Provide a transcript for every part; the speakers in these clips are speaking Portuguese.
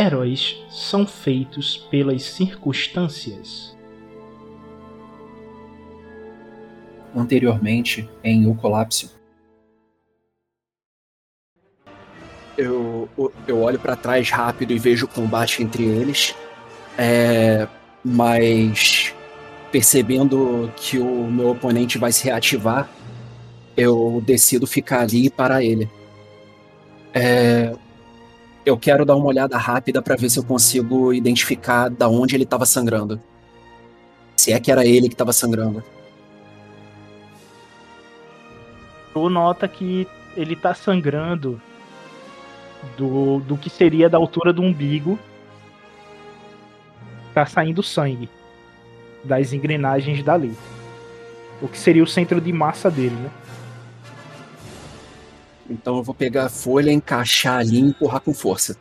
Heróis são feitos pelas circunstâncias. Anteriormente, em O Colapso. Eu, eu olho para trás rápido e vejo o combate entre eles, é, mas percebendo que o meu oponente vai se reativar, eu decido ficar ali para ele. É, eu quero dar uma olhada rápida para ver se eu consigo identificar da onde ele estava sangrando. Se é que era ele que estava sangrando. Tu nota que ele tá sangrando do, do que seria da altura do umbigo. Tá saindo sangue das engrenagens dali. O que seria o centro de massa dele, né? Então eu vou pegar a folha, encaixar ali e empurrar com força.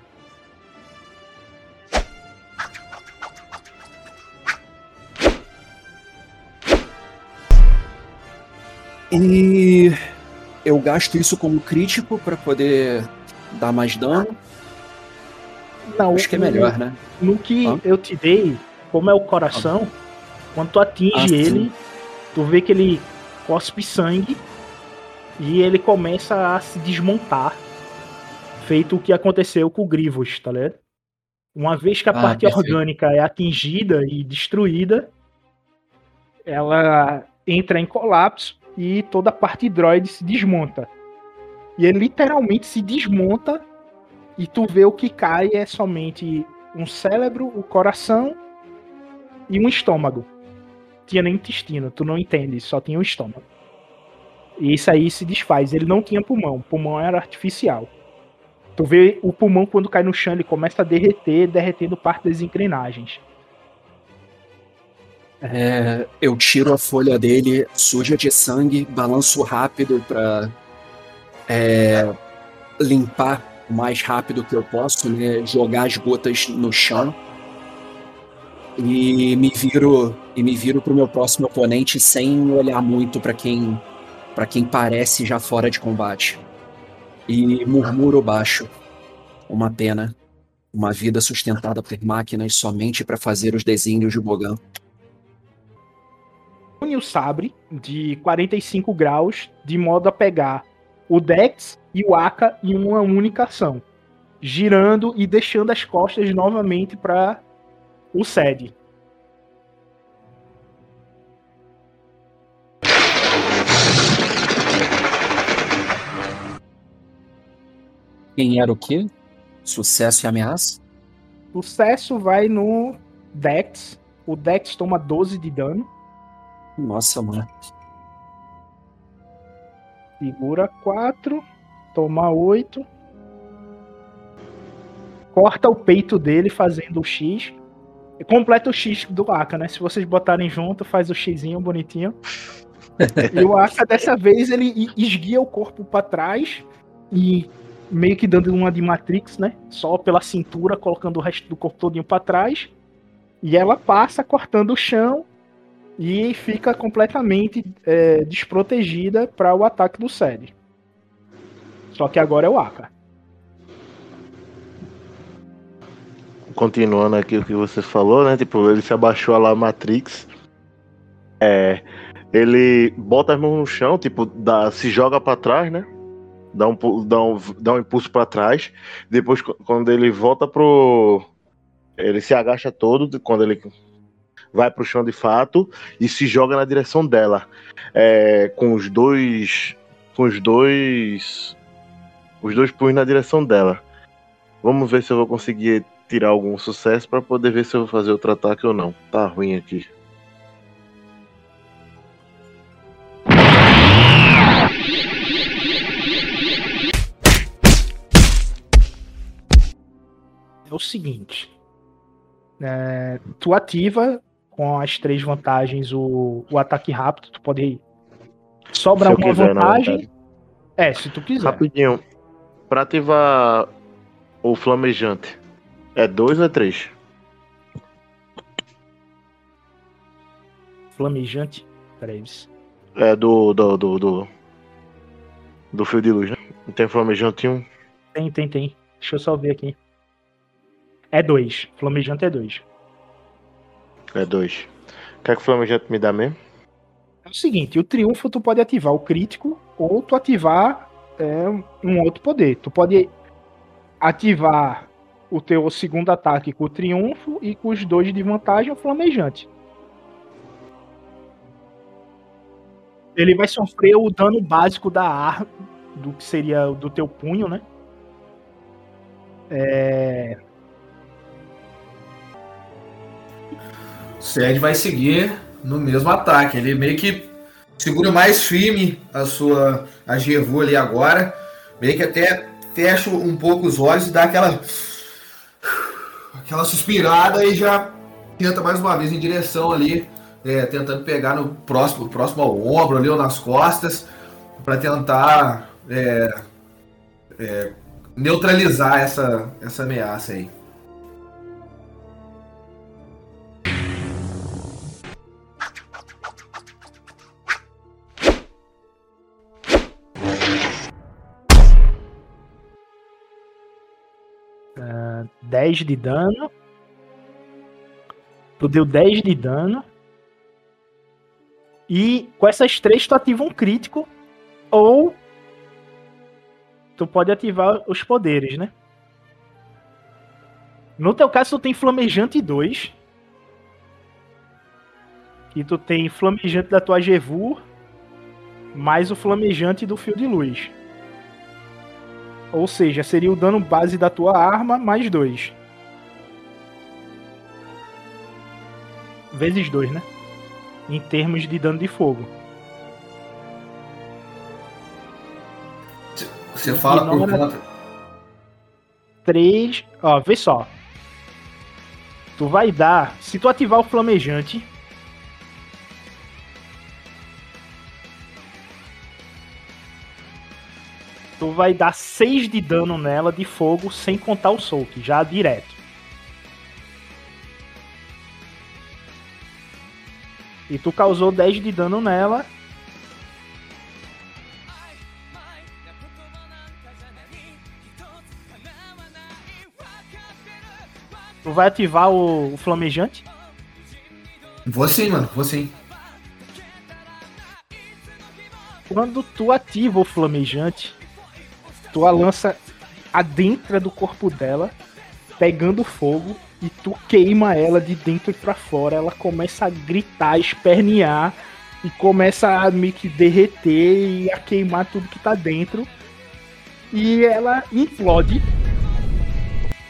E eu gasto isso como crítico para poder dar mais dano. Não, acho que é melhor, no, né? No que ah? eu te dei, como é o coração, ah. quando tu atinge ah, ele, tu vê que ele cospe sangue e ele começa a se desmontar. Feito o que aconteceu com o Grivos, tá ligado? Uma vez que a ah, parte perfeito. orgânica é atingida e destruída, ela entra em colapso e toda a parte droid se desmonta. E ele literalmente se desmonta e tu vê o que cai é somente um cérebro, o coração e um estômago. Tinha nem intestino, tu não entende, só tinha um estômago. E isso aí se desfaz. Ele não tinha pulmão, o pulmão era artificial. Tu vê o pulmão quando cai no chão, ele começa a derreter, derretendo parte das engrenagens. É, eu tiro a folha dele suja de sangue, balanço rápido para é, limpar o mais rápido que eu posso, né, jogar as gotas no chão e me viro e me viro pro meu próximo oponente sem olhar muito para quem para quem parece já fora de combate. E murmuro baixo. Uma pena. Uma vida sustentada por máquinas somente para fazer os desígnios de Bogan. Une o sabre de 45 graus de modo a pegar o Dex e o Aka em uma única ação, girando e deixando as costas novamente para o Sed. Quem era o quê? Sucesso e ameaça? Sucesso vai no Dex. O Dex toma 12 de dano. Nossa, mano. Segura 4. Toma 8. Corta o peito dele fazendo o X. Completa o X do Aka, né? Se vocês botarem junto, faz o Xzinho bonitinho. e o Aka, dessa vez, ele esguia o corpo para trás e meio que dando uma de Matrix, né? Só pela cintura, colocando o resto do corpo todinho para trás. E ela passa cortando o chão e fica completamente é, desprotegida para o ataque do Sed. Só que agora é o Aka. Continuando aqui o que você falou, né? Tipo, ele se abaixou lá Matrix. É, ele bota as mãos no chão, tipo, dá, se joga para trás, né? Dá um, dá um, dá um impulso para trás. Depois, quando ele volta pro. Ele se agacha todo, quando ele vai pro chão de fato e se joga na direção dela. É, com os dois. Com os dois. Os dois punhos na direção dela. Vamos ver se eu vou conseguir tirar algum sucesso para poder ver se eu vou fazer outro ataque ou não. Tá ruim aqui. É o seguinte. É, tu ativa com as três vantagens o, o ataque rápido. Tu pode sobrar uma quiser, vantagem. É, se tu quiser. Rapidinho. Pra ativar o flamejante, é dois ou é três? Flamejante? Peraí. É do. do. do. do, do fio de luz, né? Não tem flamejante um? Tem, tem, tem. Deixa eu só ver aqui. É dois. Flamejante é dois. É dois. Quer que o flamejante me dá mesmo? É o seguinte, o triunfo tu pode ativar o crítico ou tu ativar é, um outro poder. Tu pode ativar o teu segundo ataque com o triunfo e com os dois de vantagem o flamejante. Ele vai sofrer o dano básico da arma, do que seria do teu punho, né? É... O Sed vai seguir no mesmo ataque. Ele meio que segura mais firme a sua a Gevu ali agora. Meio que até fecha um pouco os olhos e dá aquela aquela suspirada e já tenta mais uma vez em direção ali, é, tentando pegar no próximo, próximo ao ombro ali ou nas costas, para tentar é, é, neutralizar essa, essa ameaça aí. 10 de dano. Tu deu 10 de dano. E com essas três tu ativa um crítico. Ou tu pode ativar os poderes, né? No teu caso, tu tem Flamejante 2. Que tu tem Flamejante da tua Gevur. Mais o Flamejante do Fio de Luz. Ou seja, seria o dano base da tua arma mais 2. Vezes 2, né? Em termos de dano de fogo. Você fala por conta. 3. Ó, vê só. Tu vai dar. Se tu ativar o flamejante, tu vai dar 6 de dano nela de fogo sem contar o soak, já direto. E tu causou 10 de dano nela. Tu vai ativar o, o flamejante? Vou sim, mano, vou sim. Quando tu ativa o flamejante, tua lança adentra do corpo dela, pegando fogo, e tu queima ela de dentro para fora. Ela começa a gritar, a espernear, e começa a meio que derreter e a queimar tudo que tá dentro. E ela implode.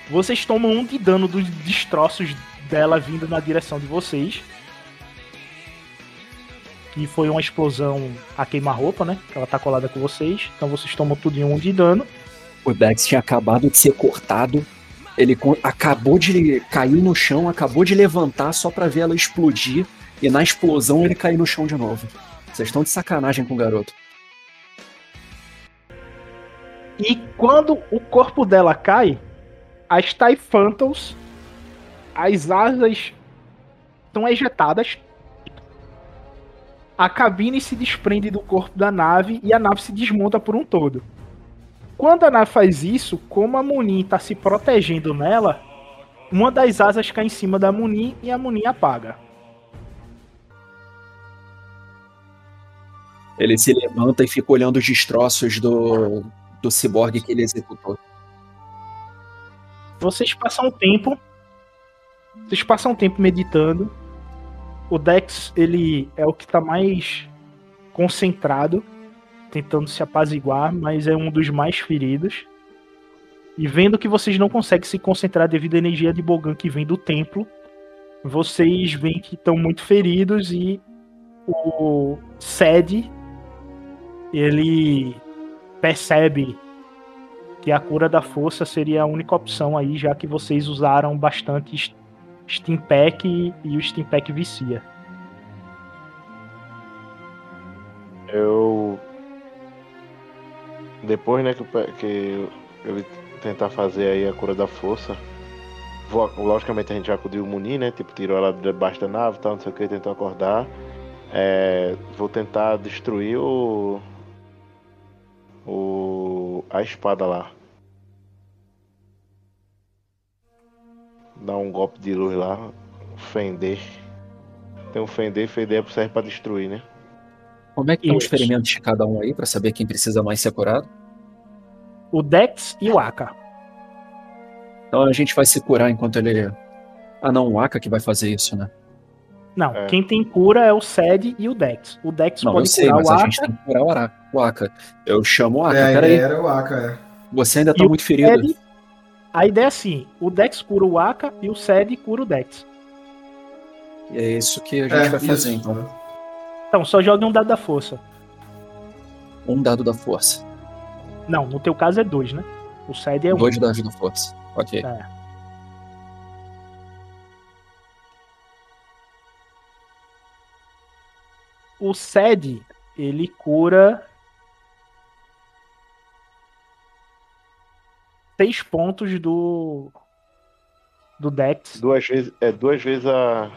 Vocês tomam um de dano dos destroços dela vindo na direção de vocês. Que foi uma explosão a queima-roupa, né? Ela tá colada com vocês. Então vocês tomam tudo em um de dano. O Dex tinha acabado de ser cortado. Ele acabou de cair no chão, acabou de levantar só para ver ela explodir. E na explosão ele caiu no chão de novo. Vocês estão de sacanagem com o garoto. E quando o corpo dela cai, as TIE Phantoms, as asas são ejetadas a cabine se desprende do corpo da nave e a nave se desmonta por um todo. Quando a nave faz isso, como a Munin está se protegendo nela, uma das asas cai em cima da Munin e a Munin apaga. Ele se levanta e fica olhando os destroços do, do ciborgue que ele executou. Vocês passam um tempo. Vocês passam um tempo meditando. O Dex, ele é o que tá mais concentrado, tentando se apaziguar, mas é um dos mais feridos. E vendo que vocês não conseguem se concentrar devido à energia de Bogan que vem do templo, vocês veem que estão muito feridos e o Sed ele percebe que a cura da força seria a única opção aí, já que vocês usaram bastante Steam Pack e o Steam Pack vicia. Eu. Depois, né, que, que ele tentar fazer aí a cura da força. vou- logicamente a gente acudiu o Muni, né? Tipo, tirou ela debaixo da nave e tal, não sei o que, tentou acordar. É, vou tentar destruir o. O. a espada lá. Dar um golpe de luz lá. Fender. Tem um fender, fender serve pra destruir, né? Como é que estão os ferimentos de cada um aí, pra saber quem precisa mais ser curado? O Dex e o Aka. Então a gente vai se curar enquanto ele. Ah, não, o Aka que vai fazer isso, né? Não, É. quem tem cura é o Sed e o Dex. O Dex Não, eu pode sei, curar mas o a Aka. gente tem que curar o, Ara- o Aka. Eu chamo o Aka, É, a peraí. era o Aka, é. Você ainda E tá o muito ferido. Sed, a ideia é assim: o Dex cura o Aka e o Sed cura o Dex. E é isso que a gente É, vai fazer, isso. então. Então, só jogue um dado da força. Um dado da força. Não, no teu caso é dois, né? O Sed é um. Dois dados da força. Ok. É. O Sed, ele cura. Seis pontos do. Do Dex. Duas vezes. É duas vezes a.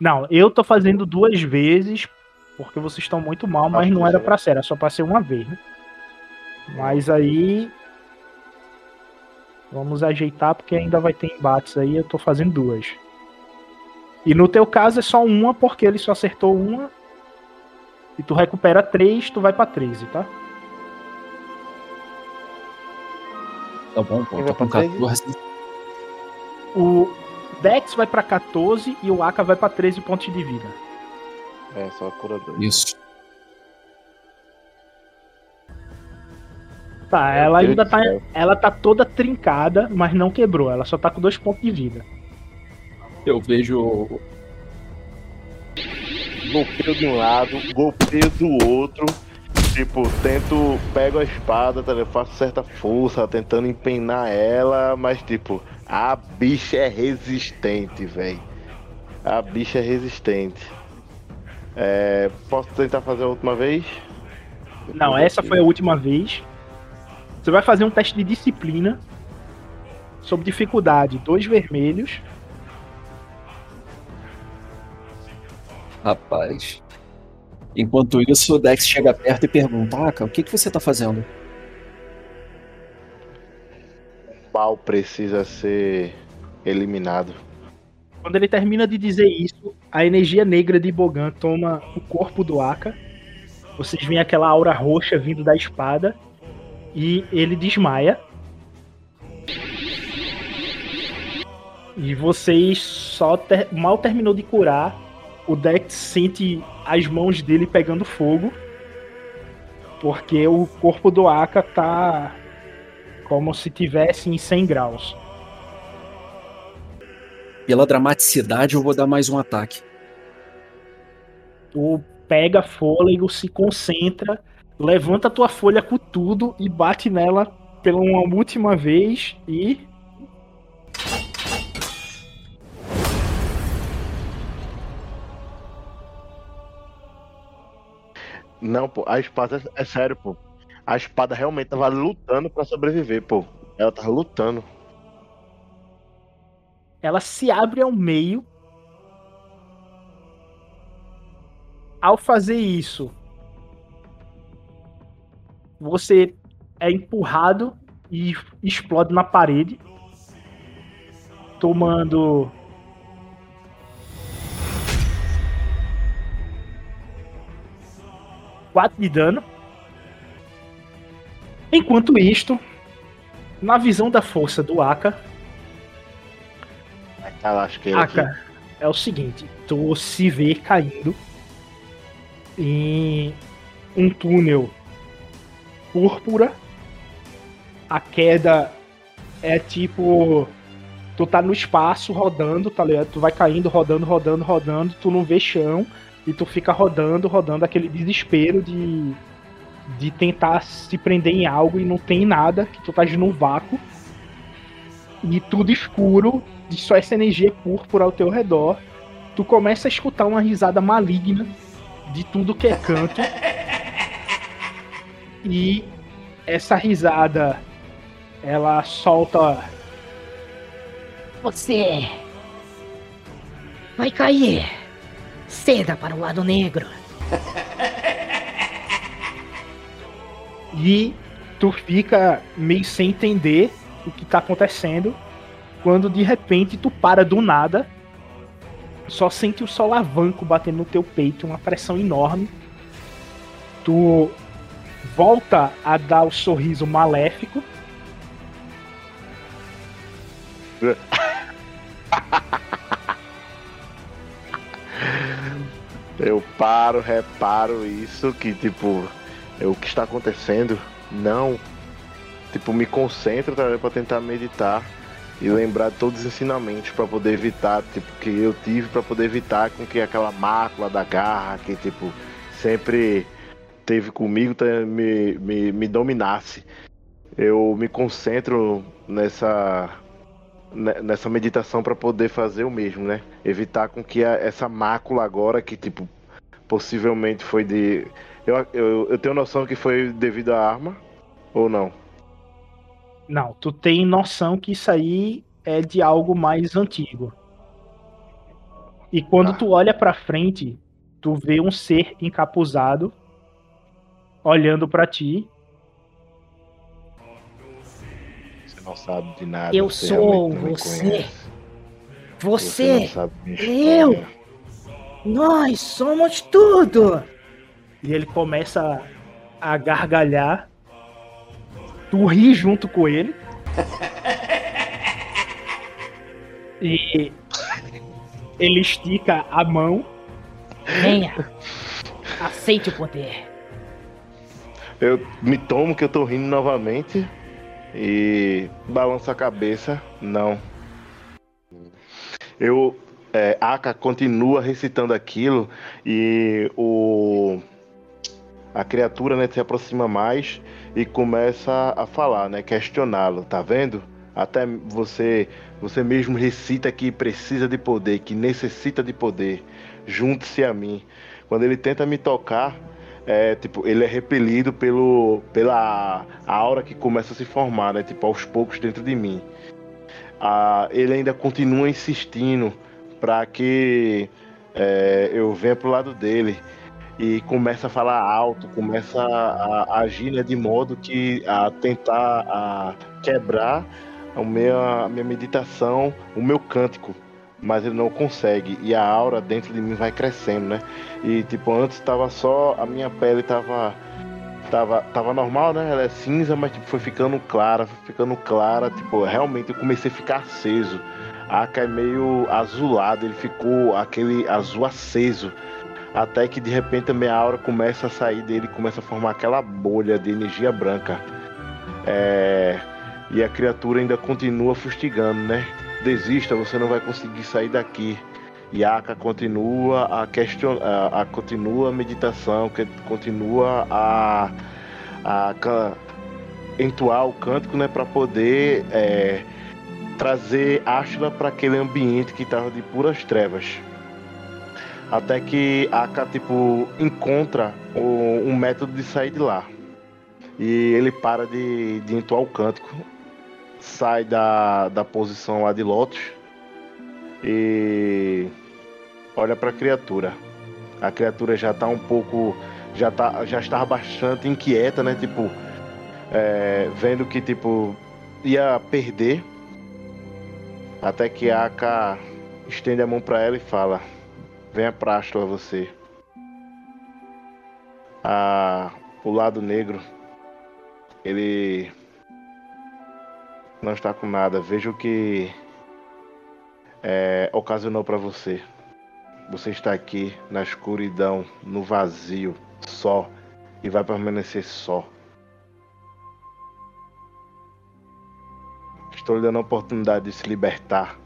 Não, eu tô fazendo duas vezes porque vocês estão muito mal, mas Acho não era pra ser, era só pra ser uma vez, né? Mas aí. Vamos ajeitar porque ainda vai ter embates aí, eu tô fazendo duas. E no teu caso é só uma, porque ele só acertou uma. E tu recupera três, tu vai pra 13, tá? Tá bom, pô. Vai com pra três? 14. O Dex vai pra 14 e o Aka vai pra 13 pontos de vida. É, só cura dois. Isso. Tá, Meu ela ainda tá. Ela tá toda trincada, mas não quebrou. Ela só tá com dois pontos de vida. Eu vejo. Golpeio de um lado, golpeio do outro. Tipo, tento. Pego a espada, tá ligado? faço certa força, tentando empenar ela, mas tipo, a bicha é resistente, velho. A bicha é resistente. É, posso tentar fazer a última vez? Não, essa foi a última vez. Você vai fazer um teste de disciplina. Sob dificuldade, dois vermelhos. Rapaz. Enquanto isso, o Dex chega perto e pergunta: Aka, o que, que você tá fazendo? O mal precisa ser eliminado. Quando ele termina de dizer isso, a energia negra de Bogan toma o corpo do Aka. Vocês veem aquela aura roxa vindo da espada. E ele desmaia. E vocês só ter- mal terminou de curar. O Dex sente as mãos dele pegando fogo. Porque o corpo do Aka tá como se tivesse em 100 graus. Pela dramaticidade, eu vou dar mais um ataque. Tu pega fôlego, se concentra, levanta tua folha com tudo e bate nela pela uma última vez e. Não, pô, a espada é sério, pô. A espada realmente tava lutando pra sobreviver, pô. Ela tava lutando. ela se abre ao meio. Ao fazer isso, você é empurrado e explode na parede, tomando 4 de dano. Enquanto isto, na visão da força do Aka, Tá lasqueiro aqui. Aka, é o seguinte, tu se vê caindo em um túnel púrpura. A queda é tipo. Tu tá no espaço rodando, tá ligado? Tu vai caindo, rodando, rodando, rodando, tu não vê chão e tu fica rodando, rodando aquele desespero de, de tentar se prender em algo e não tem nada, que tu tá num vácuo e tudo escuro, de só essa energia púrpura ao teu redor. Tu começa a escutar uma risada maligna de tudo que é canto. E essa risada ela solta Você vai cair. Ceda para o lado negro. e tu fica meio sem entender o que tá acontecendo. Quando de repente tu para do nada, só sente o solavanco batendo no teu peito, uma pressão enorme. Tu volta a dar o sorriso maléfico. Eu paro, reparo isso, que tipo, é o que está acontecendo, não. Tipo, me concentro tá, para tentar meditar e lembrar todos os ensinamentos para poder evitar, tipo, que eu tive para poder evitar com que aquela mácula da garra que, tipo, sempre teve comigo me, me, me dominasse. Eu me concentro nessa ne- nessa meditação para poder fazer o mesmo, né? Evitar com que a- essa mácula agora que tipo possivelmente foi de eu, eu, eu tenho noção que foi devido à arma ou não? Não, tu tem noção que isso aí é de algo mais antigo. E quando Tá. tu olha pra frente, tu vê um ser encapuzado olhando pra ti. Não sabe de nada. Eu você sou você. Você, sabe minha eu. nós somos tudo. E ele começa a gargalhar. Tu ri junto com ele. E ele estica a mão. Venha. Aceite o poder. Eu me tomo que eu tô rindo novamente e balanço a cabeça. Não. Eu. É, Aka continua recitando aquilo e o. A criatura né, se aproxima mais e começa a falar, né? Questioná-lo, tá vendo? Até você, você mesmo recita que precisa de poder, que necessita de poder. Junte-se a mim. Quando ele tenta me tocar, é, tipo, ele é repelido pelo, pela aura que começa a se formar, né? Tipo, aos poucos dentro de mim. Ah, ele ainda continua insistindo para que é, eu venha pro lado dele e começa a falar alto, começa a, a agir né, de modo que a tentar a quebrar a minha, a minha meditação, o meu cântico, mas ele não consegue e a aura dentro de mim vai crescendo, né? E tipo, antes tava só. A minha pele tava. Tava, tava normal, né? Ela é cinza, mas tipo, foi ficando clara, foi ficando clara. Tipo, realmente eu comecei a ficar aceso. A Aka é meio azulado, ele ficou aquele azul aceso. Até que de repente a minha aura começa a sair dele, começa a formar aquela bolha de energia branca. É... E a criatura ainda continua fustigando, né? Desista, você não vai conseguir sair daqui. E a Aka continua a questionar, a, a- continua a meditação, que continua a, a entoar o cântico, né, para poder é, trazer Ashla para aquele ambiente que estava de puras trevas. Até que Aka tipo encontra o- um método de sair de lá. E ele para de, de entoar o cântico, sai da, da posição lá de Lotus e olha para a criatura. A criatura já tá um pouco, já tá, já estava bastante inquieta, né? Tipo, é, vendo que tipo ia perder. Até que a Aka estende a mão para ela e fala: "Venha pra Astla você". a, o lado negro, ele não está com nada. Veja o que é, ocasionou para você. Você está aqui na escuridão, no vazio, só, e vai permanecer só. Estou lhe dando a oportunidade de se libertar.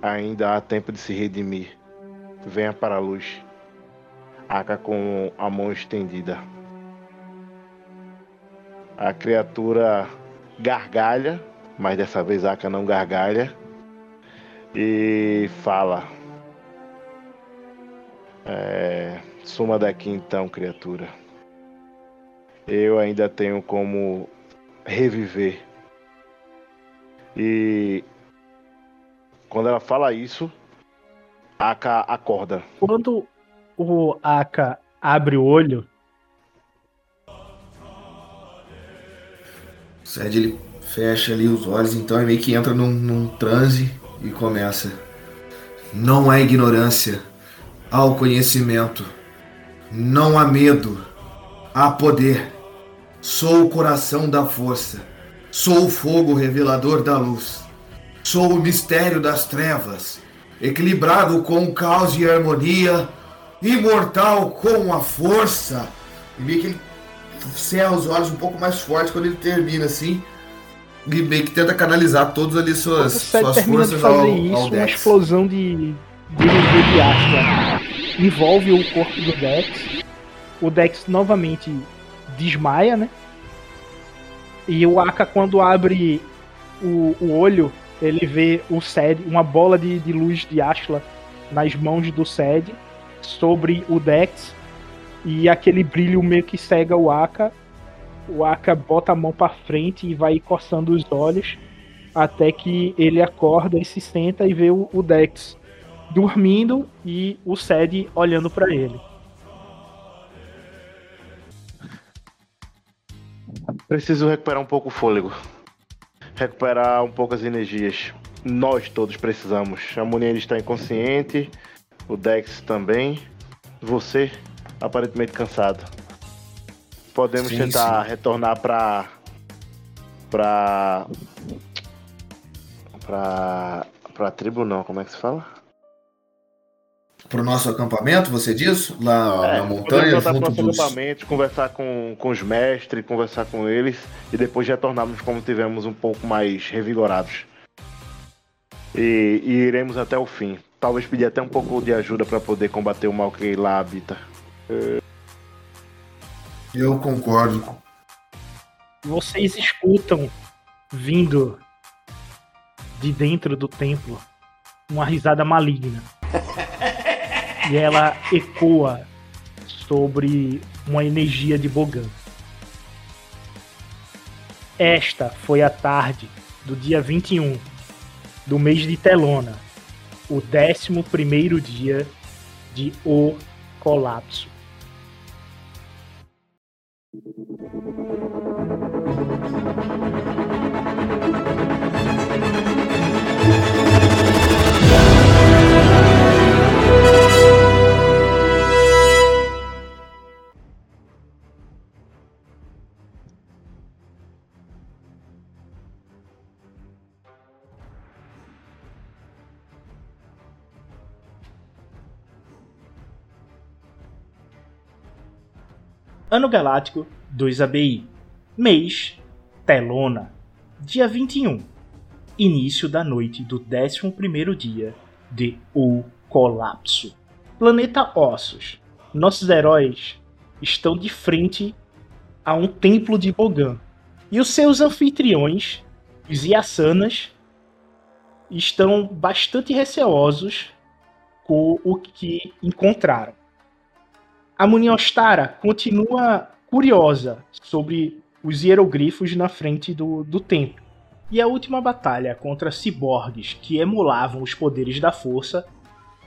Ainda há tempo de se redimir. Venha para a luz. Aka com a mão estendida. A criatura gargalha, mas dessa vez Aka não gargalha. E fala. É, suma daqui então, criatura. Eu ainda tenho como reviver. E quando ela fala isso, Aka acorda. Quando o Aka abre o olho, O Sed ele fecha ali os olhos, então ele meio que entra num, num transe e começa. Não há ignorância, há o conhecimento. Não há medo, há poder. Sou o coração da força. Sou o fogo revelador da luz. Sou o mistério das trevas, equilibrado com o caos e harmonia, imortal com a força. E meio que ele cerra os olhos um pouco mais forte quando ele termina assim. E meio que tenta canalizar todas ali suas, suas forças fazer ao, isso, ao uma Dex. explosão de, de de ácido envolve o corpo do Dex. O Dex novamente desmaia, né? E o Aka, quando abre o, o olho, ele vê o Sed, uma bola de, de luz de Ashla nas mãos do Sed sobre o Dex. E aquele brilho meio que cega o Aka. O Aka bota a mão pra frente e vai coçando os olhos até que ele acorda e se senta e vê o, o Dex dormindo e o Sed olhando pra ele. Preciso recuperar um pouco o fôlego. Recuperar um pouco as energias. Nós todos precisamos. A Monier está inconsciente. O Dex também. Você, aparentemente cansado. Podemos Sim, tentar retornar pra. pra. pra. pra tribo não, como é que se fala? Pro nosso acampamento, você diz? Lá É, na montanha, voltar pro junto nosso dos. acampamento, conversar com, com os mestres, conversar com eles e depois retornarmos como tivemos um pouco mais revigorados. E, e iremos até o fim. Talvez pedir até um pouco de ajuda para poder combater o mal que lá habita. Eu concordo. Vocês escutam vindo de dentro do templo uma risada maligna. E ela ecoa sobre uma energia de Bogan. Esta foi a tarde do dia 21 do mês de Telona, o 11 primeiro dia de O Colapso. thank you Ano Galáctico 2 ABI. Mês Telona. Dia 21. Início da noite do 11º dia de O Colapso. Planeta Ossos. Nossos heróis estão de frente a um templo de Bogan. E os seus anfitriões, os Yasanas, estão bastante receosos com o que encontraram. A Muniostara continua curiosa sobre os hieroglifos na frente do, do templo. E a última batalha contra ciborgues que emulavam os poderes da força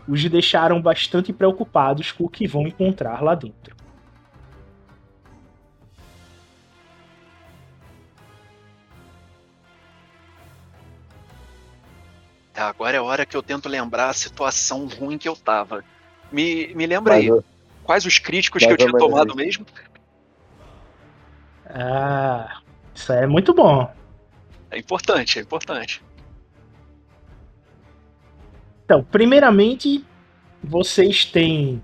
os deixaram bastante preocupados com o que vão encontrar lá dentro. Agora é a hora que eu tento lembrar a situação ruim que eu tava. Me, me lembra Mais aí, quais os críticos mais que eu tinha menos tomado mesmo? Ah, isso é muito bom. É importante, é importante. Então, primeiramente, vocês têm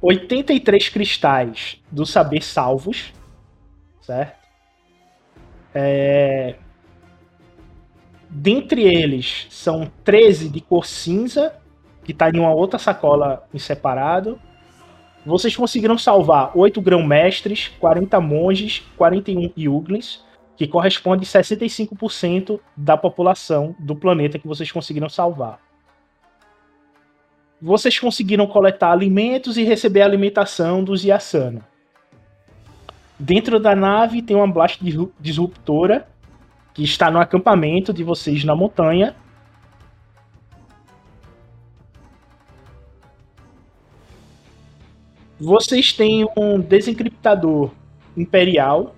83 cristais do saber salvos, certo? É... Dentre eles, são 13 de cor cinza, que está em uma outra sacola em separado. Vocês conseguiram salvar 8 grão-mestres, 40 monges, 41 yuglins, que corresponde a 65% da população do planeta que vocês conseguiram salvar. Vocês conseguiram coletar alimentos e receber alimentação dos Yasana. Dentro da nave tem uma blast disruptora que está no acampamento de vocês na montanha. Vocês têm um desencriptador imperial.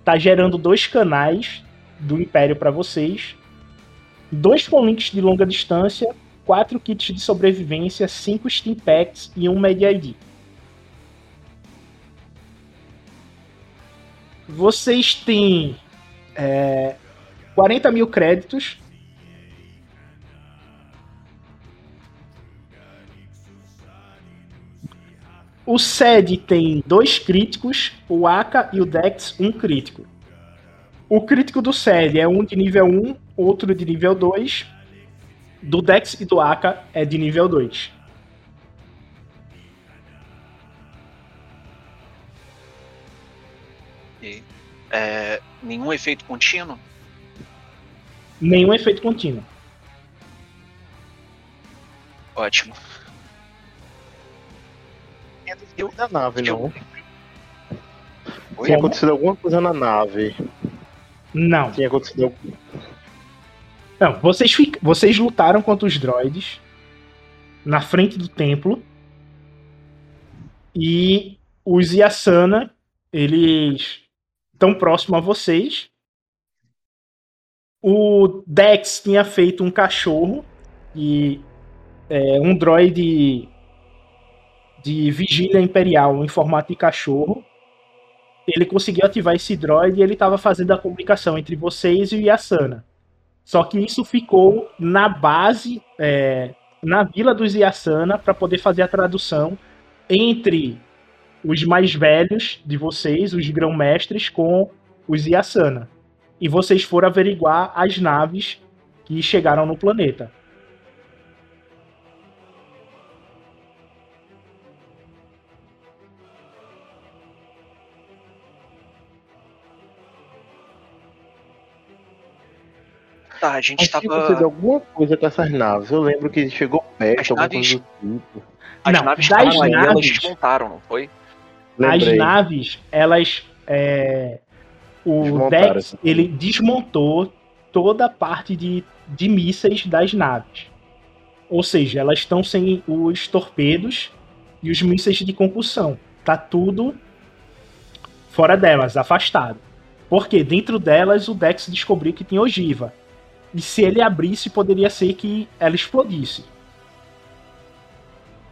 Está gerando dois canais do Império para vocês. Dois links de longa distância, quatro kits de sobrevivência, cinco Steam Packs e um Media ID. Vocês têm é, 40 mil créditos. O SED tem dois críticos, o Aka e o Dex, um crítico. O crítico do SED é um de nível 1, outro de nível 2. Do Dex e do Aka é de nível 2. É, nenhum efeito contínuo? Nenhum efeito contínuo. Ótimo. Eu, da nave, eu- não. Oi? Tinha acontecido alguma coisa na nave. Não. Tinha acontecido. Não, vocês, fic- vocês lutaram contra os droids na frente do templo. E os Yasana, eles estão próximos a vocês. O Dex tinha feito um cachorro e é, um droid de vigília imperial em formato de cachorro. Ele conseguiu ativar esse droid e ele estava fazendo a comunicação entre vocês e o Yasana. Só que isso ficou na base, é, na vila dos Yasana, para poder fazer a tradução entre os mais velhos de vocês, os grão-mestres, com os Yasana. E vocês foram averiguar as naves que chegaram no planeta. Tá, a gente tava. alguma coisa com essas naves. Eu lembro que chegou perto, As alguma naves- coisa do tipo. As Não, naves das estavam aí, elas naves- desmontaram, não foi? Lembrei. As naves, elas. é, o Dex, ele desmontou toda a parte de, de mísseis das naves. Ou seja, elas estão sem os torpedos e os mísseis de concussão. Tá tudo fora delas, afastado. Porque dentro delas o Dex descobriu que tinha ogiva. E se ele abrisse, poderia ser que ela explodisse.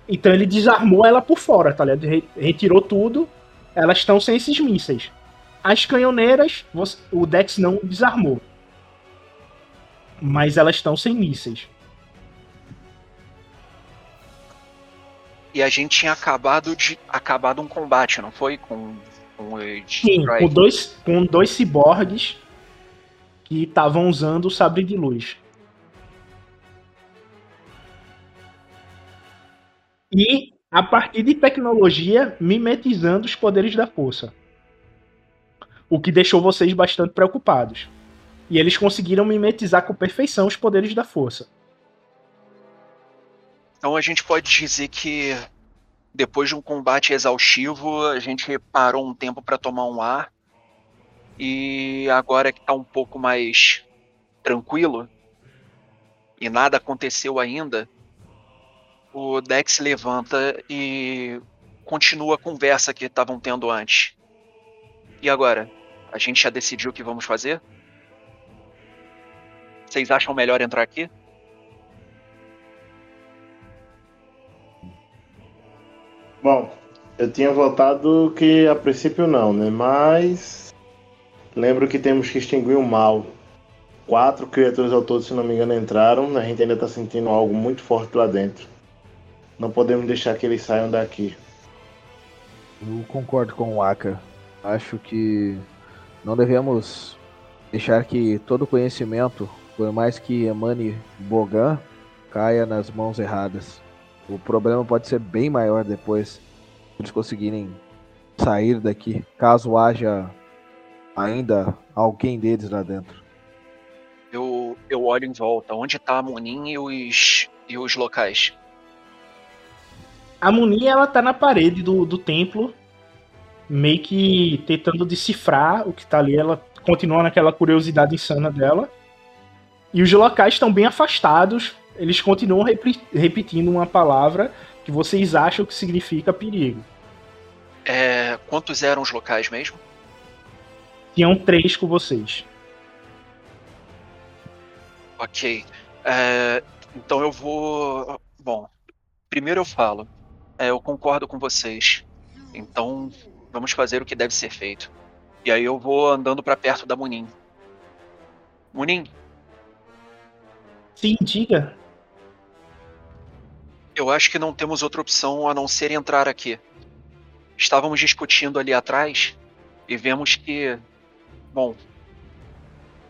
Então ele desarmou ela por fora, tá ligado? Re- Retirou tudo. Elas estão sem esses mísseis. As canhoneiras, o Dex não desarmou. Mas elas estão sem mísseis. E a gente tinha acabado de. acabado um combate, não foi? Com, com Sim, com dois, com dois ciborgues que estavam usando o sabre de luz. E a partir de tecnologia, mimetizando os poderes da força. O que deixou vocês bastante preocupados. E eles conseguiram mimetizar com perfeição os poderes da força. Então a gente pode dizer que depois de um combate exaustivo, a gente parou um tempo para tomar um ar. E agora que tá um pouco mais tranquilo e nada aconteceu ainda, o Dex levanta e continua a conversa que estavam tendo antes. E agora? A gente já decidiu o que vamos fazer? Vocês acham melhor entrar aqui? Bom, Eu tinha votado que a princípio não, né? Mas lembro que temos que extinguir o mal. Quatro criaturas ao todo, se não me engano, entraram. A gente ainda tá sentindo algo muito forte lá dentro. Não podemos deixar que eles saiam daqui. Eu concordo com o Aka. Acho que não devemos deixar que todo conhecimento, por mais que emane Bogan, caia nas mãos erradas. O problema pode ser bem maior depois eles conseguirem sair daqui, caso haja ainda alguém deles lá dentro. Eu, eu olho em volta. Onde tá a Munin e os, e os locais? A Munin, ela tá na parede do, do templo, meio que tentando decifrar o que tá ali. Ela continua naquela curiosidade insana dela. E os locais estão bem afastados. Eles continuam repri- repetindo uma palavra que vocês acham que significa perigo. É, quantos eram os locais mesmo? Tinham três com vocês. Ok. É, então eu vou. Bom, primeiro eu falo. É, eu concordo com vocês. Então vamos fazer o que deve ser feito. E aí eu vou andando pra perto da Munin. Munin, Sim, diga. eu acho que não temos outra opção a não ser entrar aqui. Estávamos discutindo ali atrás e vemos que. Bom.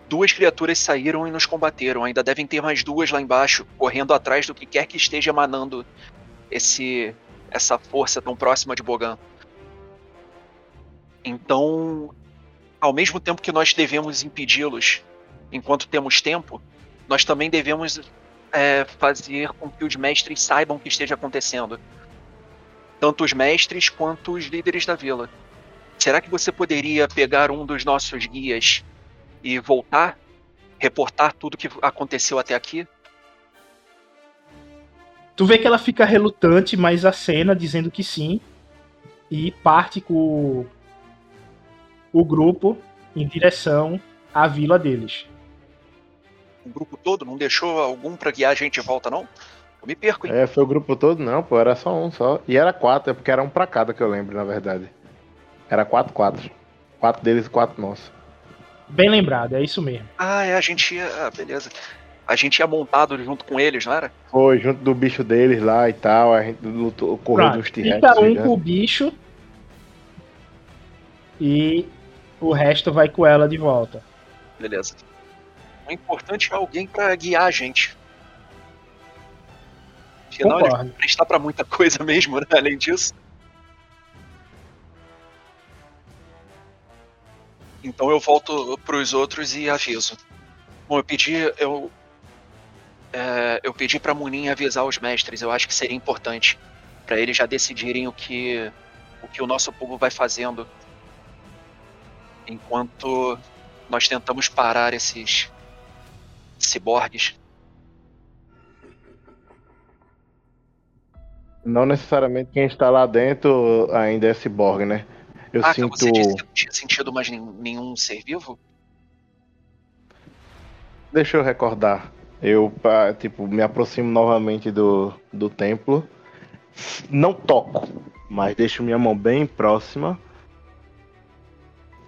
Duas criaturas saíram e nos combateram. Ainda devem ter mais duas lá embaixo, correndo atrás do que quer que esteja emanando esse essa força tão próxima de Bogan. Então, ao mesmo tempo que nós devemos impedi-los enquanto temos tempo, nós também devemos é, fazer com que os mestres saibam o que esteja acontecendo. Tanto os mestres quanto os líderes da vila. Será que você poderia pegar um dos nossos guias e voltar? Reportar tudo o que aconteceu até aqui? Tu vê que ela fica relutante, mas acena dizendo que sim. E parte com o, o grupo em direção à vila deles. O grupo todo não deixou algum pra guiar a gente de volta, não? Eu me perco, hein? É, foi o grupo todo, não, pô, era só um só. E era quatro, é porque era um pra cada que eu lembro, na verdade. Era quatro, quatro. Quatro deles e quatro nossos. Bem lembrado, é isso mesmo. Ah, é, a gente ia. Ah, beleza. A gente ia montado junto com eles, não era? Foi junto do bicho deles lá e tal, a gente lutou, correu Pronto, dos T-Rex. fica um com o bicho. E o resto vai com ela de volta. Beleza. O importante é alguém pra guiar a gente. Afinal, Concordo. vão prestar pra muita coisa mesmo, né? Além disso. Então eu volto pros outros e aviso. Bom, eu pedi. Eu. é, eu pedi pra Munin avisar os mestres. Eu acho que seria importante. Pra eles já decidirem o que. O que o nosso povo vai fazendo. Enquanto nós tentamos parar esses ciborgues. Não necessariamente quem está lá dentro ainda é ciborgue, né? Eu ah, sinto. você disse que não tinha sentido mais nen- nenhum ser vivo? Deixa eu recordar. Eu, tipo, me aproximo novamente do, do templo. Não toco, mas deixo minha mão bem próxima.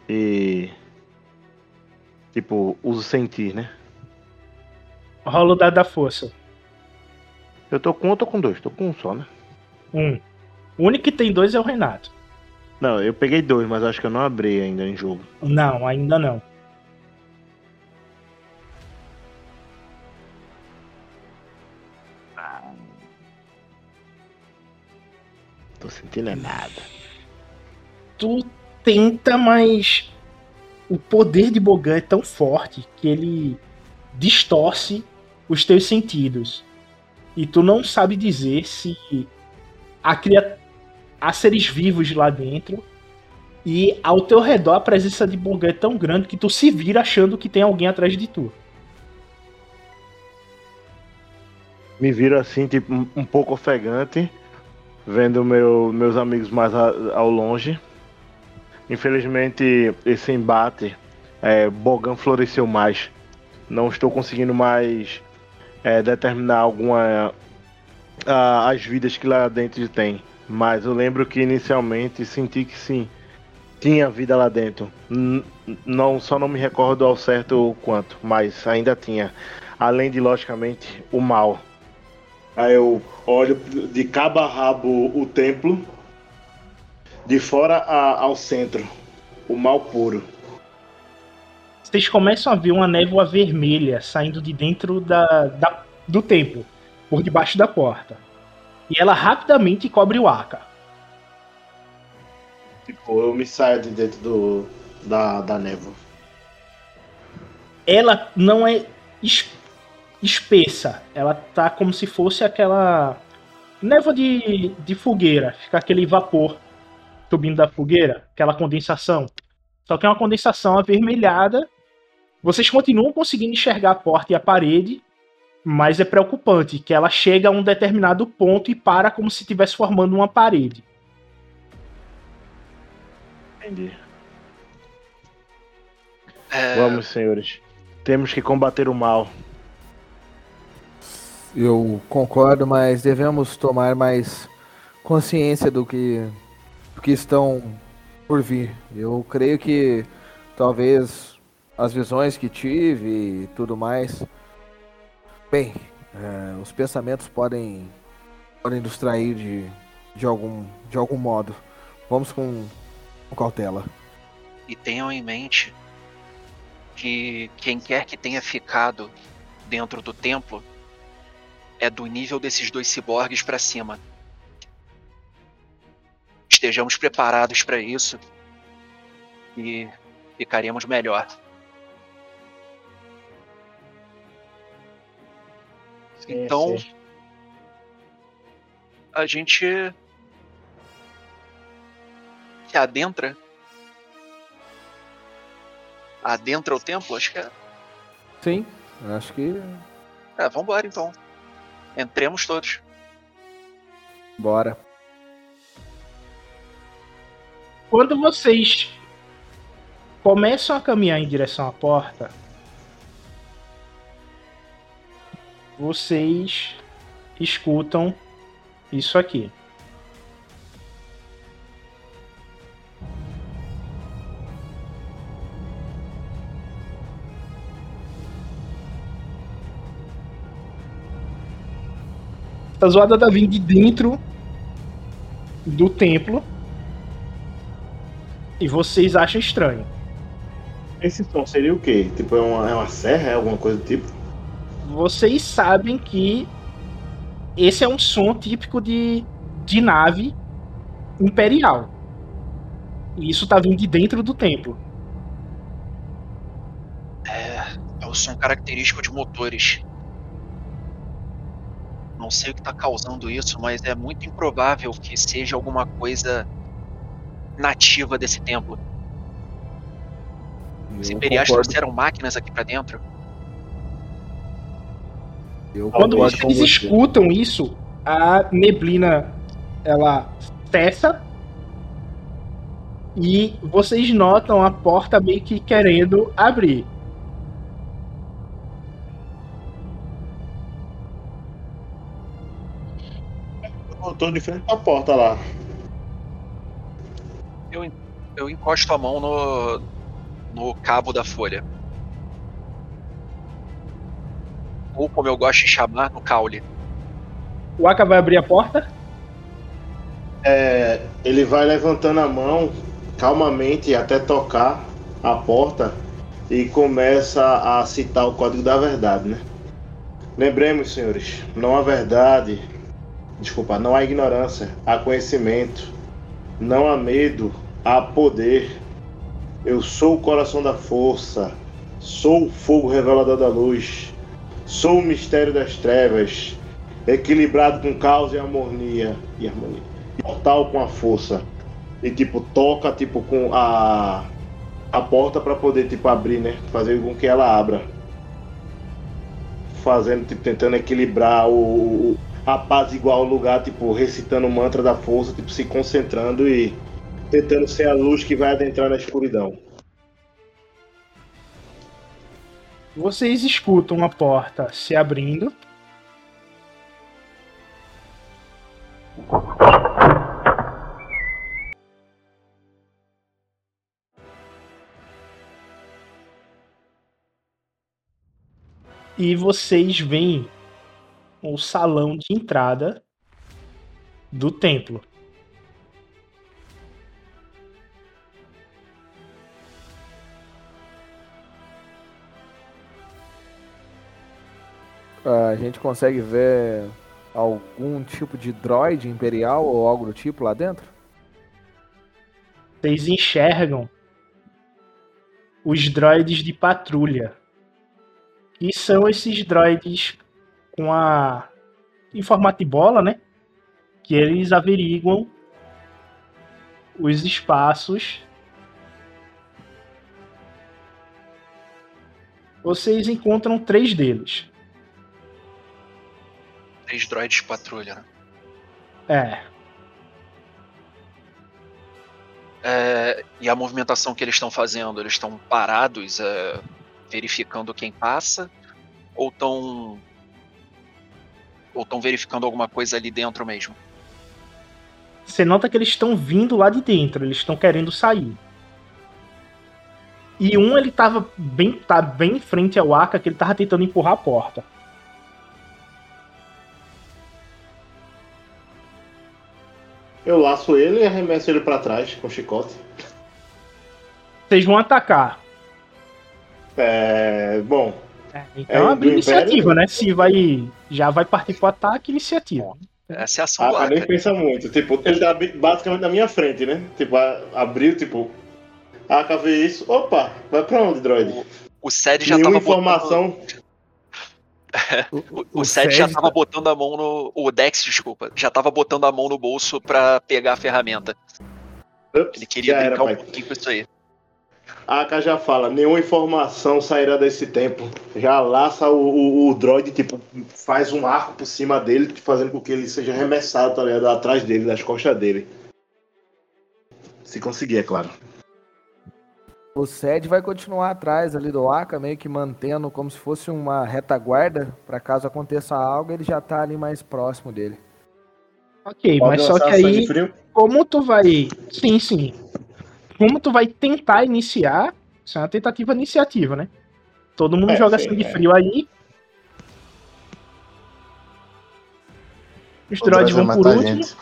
E. Tipo, uso sentir, né? Rola o dado da força. Eu tô com um ou tô com dois? Tô com um só, né? Um. O único que tem dois é o Renato. Não, eu peguei dois, mas acho que eu não abri ainda em jogo. Não, ainda não. Tô sentindo é nada. Tu tenta, mas o poder de Bogan é tão forte que ele distorce os teus sentidos. E tu não sabe dizer se há, cria... há seres vivos lá dentro. E ao teu redor a presença de Bogan é tão grande que tu se vira achando que tem alguém atrás de tu. Me viro assim, tipo, um, pouco ofegante, vendo meu, meus amigos mais a- ao longe. Infelizmente, esse embate, é, Bogan floresceu mais. Não estou conseguindo mais é, determinar alguma. ah, as vidas que lá dentro tem. Mas eu lembro que inicialmente senti que sim, tinha vida lá dentro. N não só não me recordo ao certo o quanto, mas ainda tinha. Além de, logicamente, o mal. Aí eu olho de cabo a rabo o templo, de fora a, ao centro, o mal puro. Vocês começam a ver uma névoa vermelha saindo de dentro da, da do templo, por debaixo da porta. E ela rapidamente cobre o Aka. Tipo, eu me saio de dentro do, da, da névoa. Ela não é es- espessa. Ela tá como se fosse aquela névoa de, de fogueira. Fica aquele vapor subindo da fogueira, aquela condensação. Só que é uma condensação avermelhada. Vocês continuam conseguindo enxergar a porta e a parede, mas é preocupante que ela chega a um determinado ponto e para como se estivesse formando uma parede. Entendi. É, Vamos, senhores. Temos que combater o mal. Eu concordo, mas devemos tomar mais consciência do que, do que estão por vir. Eu creio que talvez as visões que tive e tudo mais. Bem, é, os pensamentos podem, podem nos trair de, de, algum, de algum modo. Vamos com, com cautela. E tenham em mente que quem quer que tenha ficado dentro do templo é do nível desses dois ciborgues para cima. Estejamos preparados para isso e ficaremos melhor. Então, sim. a gente se adentra adentra o templo, acho que é. Sim, acho que. É, vambora então. Entremos todos. Bora. Quando vocês começam a caminhar em direção à porta, vocês escutam isso aqui. Essa zoada tá vindo de dentro do templo. E vocês acham estranho. Esse som seria o quê? Tipo, é uma, é uma serra? É alguma coisa do tipo? Vocês sabem que esse é um som típico de, de nave imperial. E isso tá vindo de dentro do templo. É o som característico de motores. Não sei o que está causando isso, mas é muito improvável que seja alguma coisa nativa desse templo. Os imperiais concordo, trouxeram máquinas aqui pra dentro. Eu Quando vocês você. escutam isso, a neblina ela cessa e vocês notam a porta meio que querendo abrir. Eu tô de frente pra porta lá. Eu encosto a mão no, no cabo da folha. Ou como eu gosto de chamar, no caule. O Aka vai abrir a porta. É, ele vai levantando a mão calmamente até tocar a porta e começa a citar o código da verdade, né? Lembremos, senhores, não há verdade, desculpa, não há ignorância, há conhecimento, não há medo, há poder. Eu sou o coração da força, sou o fogo revelador da luz, sou o mistério das trevas, equilibrado com caos e harmonia e harmonia portal com a força e tipo toca tipo com a a porta para poder tipo abrir, né? Fazer com que ela abra. Fazendo tipo tentando equilibrar o, o apaziguar o lugar, tipo recitando o mantra da força, tipo se concentrando e tentando ser a luz que vai adentrar na escuridão. Vocês escutam a porta se abrindo. E vocês veem o salão de entrada do templo. A gente consegue ver algum tipo de droid imperial ou algo do tipo lá dentro? Vocês enxergam os droids de patrulha. E são esses droids com a. em formato de bola, né? Que eles averiguam os espaços. Vocês encontram três deles. Três droids de patrulha, né? É. É, e a movimentação que eles estão fazendo, eles estão parados, é, verificando quem passa, ou estão ou estão verificando alguma coisa ali dentro mesmo? Você nota que eles estão vindo lá de dentro, eles estão querendo sair. E um ele tava bem, tá bem em frente ao Aka, que ele tava tentando empurrar a porta. Eu laço ele e arremesso ele pra trás com o chicote. Vocês vão atacar. É. Bom, É, então É, abre iniciativa, Império? né? Se vai. Já vai partir pro ataque, iniciativa. Essa é a ação a do Aka nem Aka. pensa muito. Tipo, ele tá basicamente na minha frente, né? Tipo, abriu, tipo. A Aka vê isso. Opa, vai pra onde, droid? O Sed já Nenhuma tava botando, informação. o, o Sed já tava botando a mão no. O Dex, desculpa, já tava botando a mão no bolso pra pegar a ferramenta. Ups, Ele queria já era, brincar um pai. pouquinho com isso aí. A Aka já fala, nenhuma informação sairá desse tempo. Já laça o, o, o droid, tipo, faz um arco por cima dele, fazendo com que ele seja arremessado, tá ligado? Atrás dele, das costas dele. Se conseguir, é claro. O Sed vai continuar atrás ali do Aka, meio que mantendo como se fosse uma retaguarda, para caso aconteça algo, ele já tá ali mais próximo dele. Ok, Pode mas só que aí, como tu vai. Sim, sim. Como tu vai tentar iniciar, isso é uma tentativa iniciativa, né? Todo mundo É, joga sim, sangue é. frio aí. Os O droids vão por último. gente.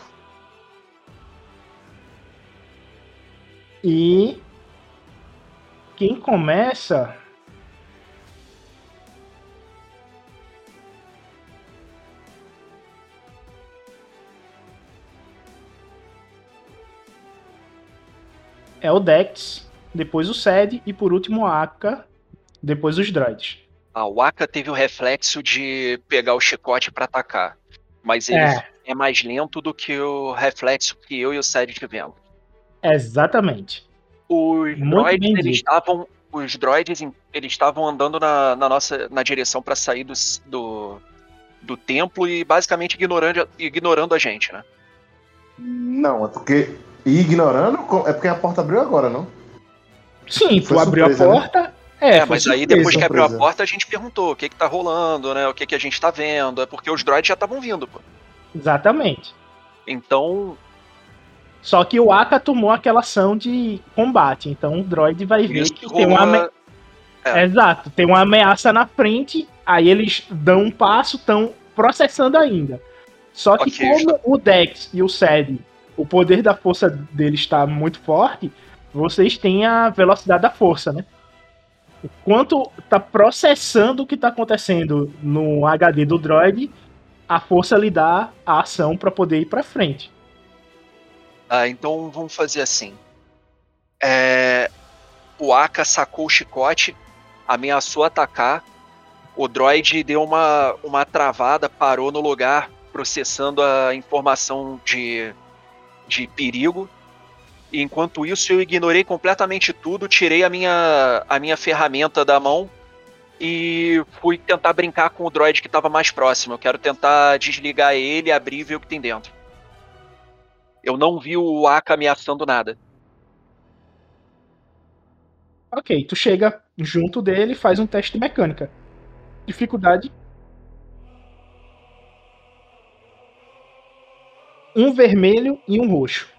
E quem começa é o Dex, depois o Sed e por último o Aka, depois os droids. A Waka teve o reflexo de pegar o chicote pra atacar. Mas ele É. é. mais lento do que o reflexo que eu e o Sed tivemos. Exatamente. Os Muito droids, eles estavam. Os droids, eles estavam andando na, na nossa na direção pra sair do, do, do templo e basicamente ignorando, ignorando a gente, né? Não, é porque. Ignorando, é porque a porta abriu agora, não? Sim, tu Foi abriu a né? porta. É, É, foi mas aí surpresa. depois que abriu a surpresa. porta, a gente perguntou o que que tá rolando, né? O que que a gente tá vendo. É porque os droids já estavam vindo, pô. Exatamente. Então, Só que o Aka tomou aquela ação de combate, então o droid vai ver isso que tem uma, rolou. ame- Exato, tem uma ameaça na frente, aí eles dão um passo, estão processando ainda. Só que Ok, como o Dex e o Sed, o poder da força deles está muito forte, vocês têm a velocidade da força, né? Enquanto tá processando o que tá acontecendo no HD do droid, a força lhe dá a ação para poder ir para frente. Ah, então vamos fazer assim. É, o Aka sacou o chicote, ameaçou atacar. O droid deu uma, uma travada, parou no lugar, processando a informação de, de perigo. E enquanto isso, eu ignorei completamente tudo, tirei a minha, a minha ferramenta da mão e fui tentar brincar com o droid que estava mais próximo. Eu quero tentar desligar ele, abrir e ver o que tem dentro. Eu não vi o Aka ameaçando nada. Ok, tu chega junto dele e faz um teste de mecânica. Dificuldade. Um vermelho e um roxo.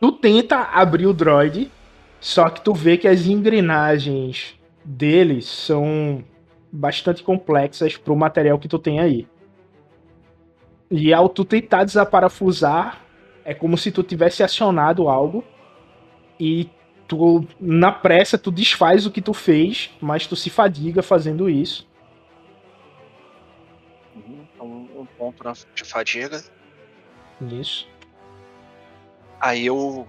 Tu tenta abrir o droid, só que tu vê que as engrenagens dele são bastante complexas pro material que tu tem aí. E ao tu tentar desaparafusar, é como se tu tivesse acionado algo e tu na pressa tu desfaz o que tu fez, mas tu se fadiga fazendo isso. Então, um ponto na- de fadiga. Isso. Aí eu.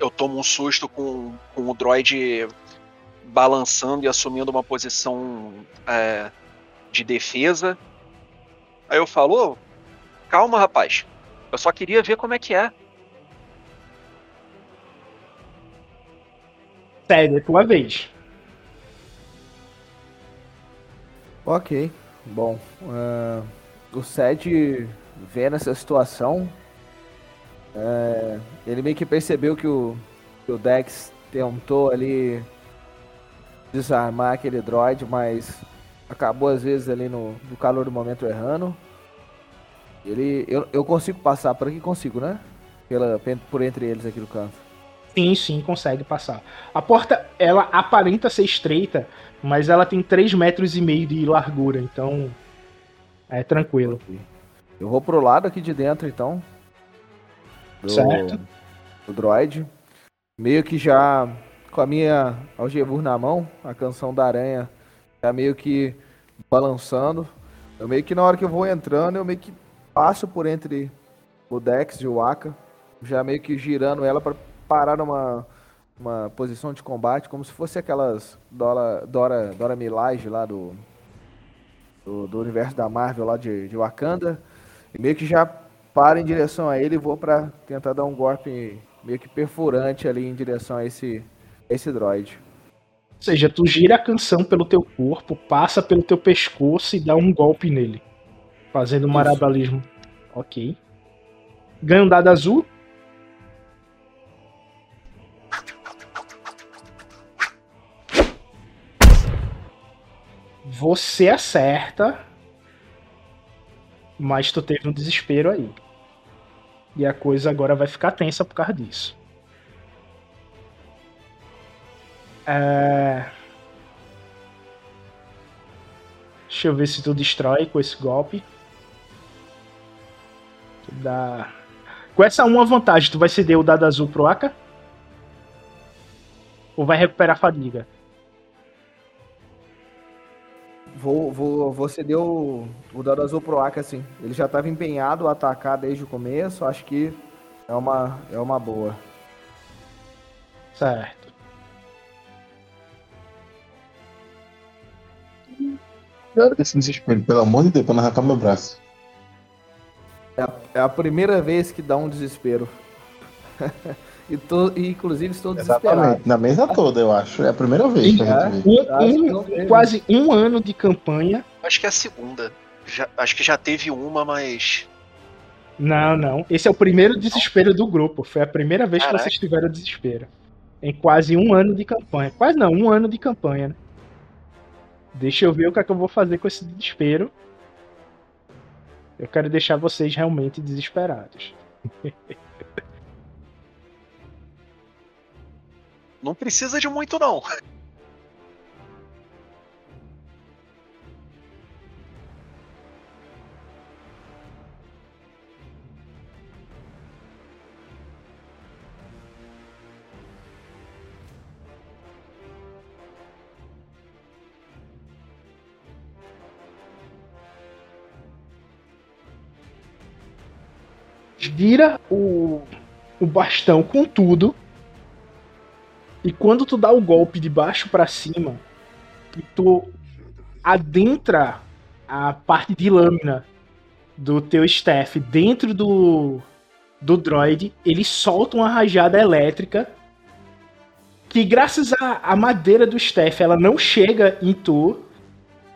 Eu tomo um susto com, com o droid balançando e assumindo uma posição é, de defesa. Aí eu falo, "Ô, calma rapaz. Eu só queria ver como é que é. Sério, é tua vez. Ok, bom. ah, o Sed vendo essa situação, é, ele meio que percebeu que o, que o Dex tentou ali desarmar aquele droid, mas acabou às vezes ali no, no calor do momento errando. Ele, eu, eu consigo passar por aqui, consigo, né? Pela, por entre eles aqui no canto. Sim, sim, consegue passar. A porta, ela aparenta ser estreita, mas ela tem 3 metros e meio de largura, então é tranquilo. Eu vou pro lado aqui de dentro, então. Do, Certo. do droid. Meio que já com a minha algevur na mão, a canção da aranha já meio que balançando. Eu meio que na hora que eu vou entrando, eu meio que passo por entre o Dex e o Aka, já meio que girando ela para parar numa uma posição de combate, como se fosse aquelas Dora, Dora, Dora Milaje lá do, do, do universo da Marvel lá de, de Wakanda. E meio que já paro em direção a ele e vou para tentar dar um golpe meio que perfurante ali em direção a esse, esse droid. Ou seja, tu gira a canção pelo teu corpo, passa pelo teu pescoço e dá um golpe nele. Fazendo um marabalismo. Ok. Ganha um dado azul. Você acerta. Mas tu teve um desespero aí. E a coisa agora vai ficar tensa por causa disso. É... Deixa eu ver se tu destrói com esse golpe. Tu dá... Com essa uma vantagem, tu vai ceder o dado azul pro Aka? Ou vai recuperar a fadiga? Vou, vou, vou ceder o, o dado azul pro Aka, assim. Ele já estava empenhado a atacar desde o começo, acho que é uma, é uma boa. Certo. Olha esse desespero, pelo amor de Deus, pra não arrancar meu braço. É a, é a primeira vez que dá um desespero. e, tô, e inclusive estou desesperado. Exatamente. Na mesa toda, eu acho. É a primeira vez que a gente vê. Um- um- quase um ano de campanha. Acho que é a segunda. Já- acho que já teve uma, mas. Não, não. Esse é o primeiro desespero do grupo. Foi a primeira vez Caraca. que vocês tiveram desespero. Em quase um ano de campanha. Quase não, um ano de campanha, né? Deixa eu ver o que é que eu vou fazer com esse desespero. Eu quero deixar vocês realmente desesperados. Não precisa de muito, não. Vira o, o bastão com tudo. E quando tu dá o golpe de baixo pra cima, e tu adentra a parte de lâmina do teu staff dentro do, do droid, ele solta uma rajada elétrica que graças à, à madeira do staff ela não chega em tu,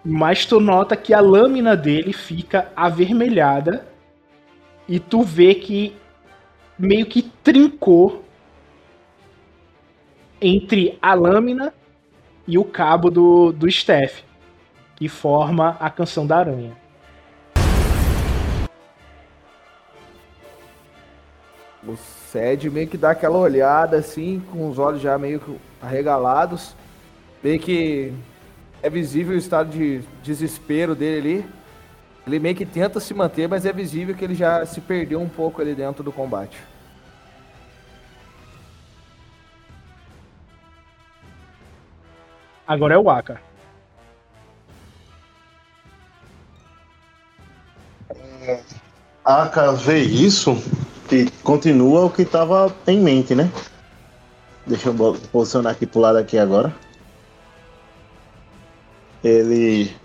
mas tu nota que a lâmina dele fica avermelhada e tu vê que meio que trincou entre a lâmina e o cabo do, do staff, que forma a canção da aranha. O Sed meio que dá aquela olhada assim, com os olhos já meio arregalados. Meio que é visível o estado de desespero dele ali. Ele meio que tenta se manter, mas é visível que ele já se perdeu um pouco ali dentro do combate. Agora é o Aka. Aka vê isso e continua o que estava em mente, né? Deixa eu posicionar aqui pro lado aqui agora. Ele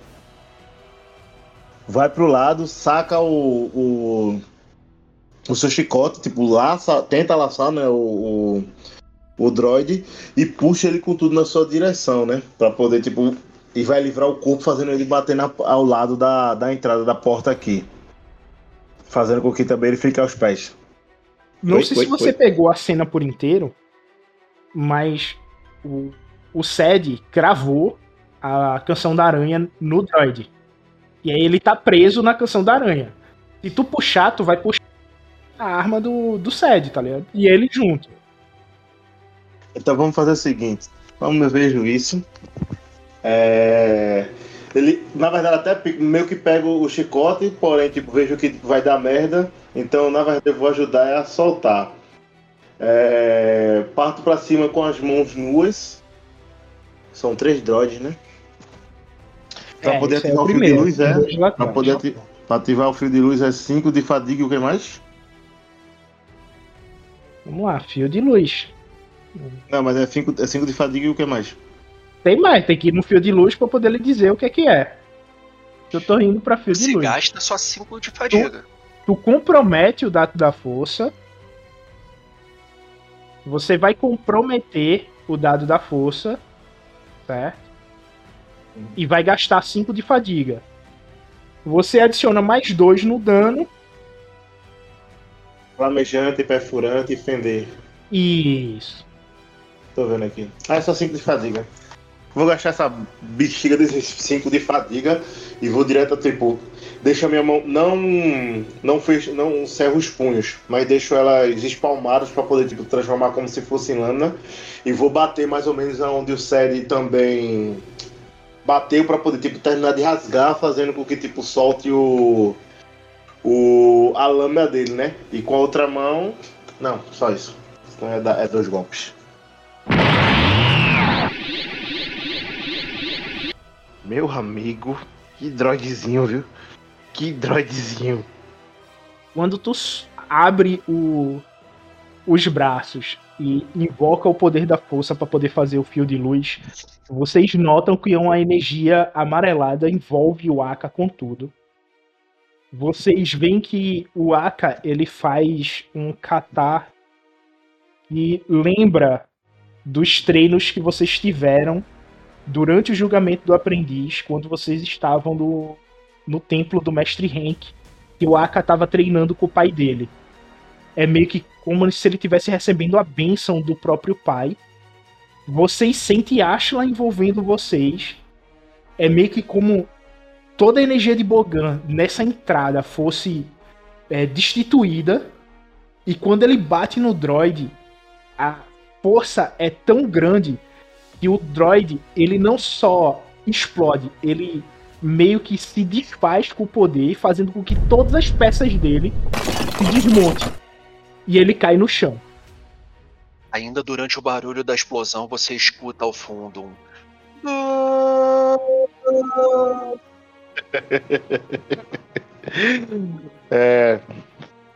vai pro lado, saca o, o, o seu chicote, tipo, laça, tenta laçar, né, o, o, o droid e puxa ele com tudo na sua direção, né? Pra poder, tipo, e vai livrar o corpo fazendo ele bater na- ao lado da, da entrada da porta aqui. Fazendo com que também ele fique aos pés. Não Oi, sei oi, se você oi. pegou a cena por inteiro, mas o, o Sed cravou a canção da aranha no droid. E aí ele tá preso na canção da aranha. Se tu puxar, tu vai puxar a arma do, do Sed, tá ligado? E ele junto. Então vamos fazer o seguinte. Como eu vejo isso. É... Ele, na verdade, até meio que pego o chicote, porém, tipo, vejo que vai dar merda. Então, na verdade, eu vou ajudar a soltar. É... Parto pra cima com as mãos nuas. São três droids, né? Pra É, poder é ativar o o fio de primeiro, luz, é. lá Pra poder ati- pra ativar o fio de luz é 5 de fadiga e o que mais? Vamos lá, fio de luz. Não, mas é 5 é cinco de fadiga e o que mais? Tem mais, tem que ir no fio de luz pra poder lhe dizer o que é que é. Eu tô indo pra fio de Se luz. gasta só 5 de fadiga. tu compromete o dado da força. Você vai comprometer o dado da força, certo? E vai gastar 5 de fadiga. Você adiciona mais 2 no dano Flamejante, perfurante e fender. Isso. Tô vendo aqui. Ah, é só 5 de fadiga. Vou gastar essa bexiga desses 5 de fadiga e vou direto, tipo, deixo a minha mão. Não. Não fecho, não cerro os punhos, mas deixo elas espalmadas pra poder, tipo, transformar como se fosse lâmina. E vou bater mais ou menos aonde o Sede também bateu pra poder, tipo, terminar de rasgar, fazendo com que, tipo, solte o. O, a lâmina dele, né? E com a outra mão. Não, só isso. Então é, da- é dois golpes. Meu amigo, que droidzinho, viu? Que droidzinho. Quando tu abre o, os braços e invoca o poder da força pra poder fazer o fio de luz, vocês notam que uma energia amarelada envolve o Aka com tudo. Vocês veem que o Aka ele faz um catar que lembra dos treinos que vocês tiveram durante o julgamento do aprendiz, quando vocês estavam no, no templo do mestre Henk que o Aka estava treinando com o pai dele. É meio que como se ele estivesse recebendo a bênção do próprio pai. Vocês sentem Ashla envolvendo vocês. É meio que como toda a energia de Bogan nessa entrada fosse é, destituída. E quando ele bate no droid, a força é tão grande que o droid ele não só explode, ele meio que se desfaz com o poder, fazendo com que todas as peças dele se desmontem. E ele cai no chão. Ainda durante o barulho da explosão, você escuta ao fundo um. É.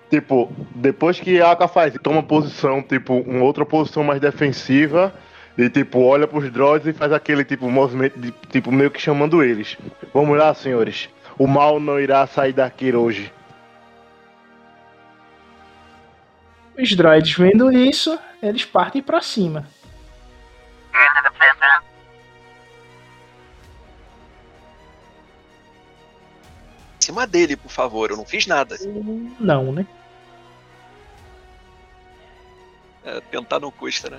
Tipo, depois que a Aka faz, toma posição, tipo, uma outra posição mais defensiva. E tipo, olha pros droids e faz aquele tipo movimento de tipo meio que chamando eles. Vamos lá, senhores. O mal não irá sair daqui hoje. Os droids vendo isso, eles partem pra cima. Em cima dele, por favor, eu não fiz nada. Não, né? É, tentar não custa, né?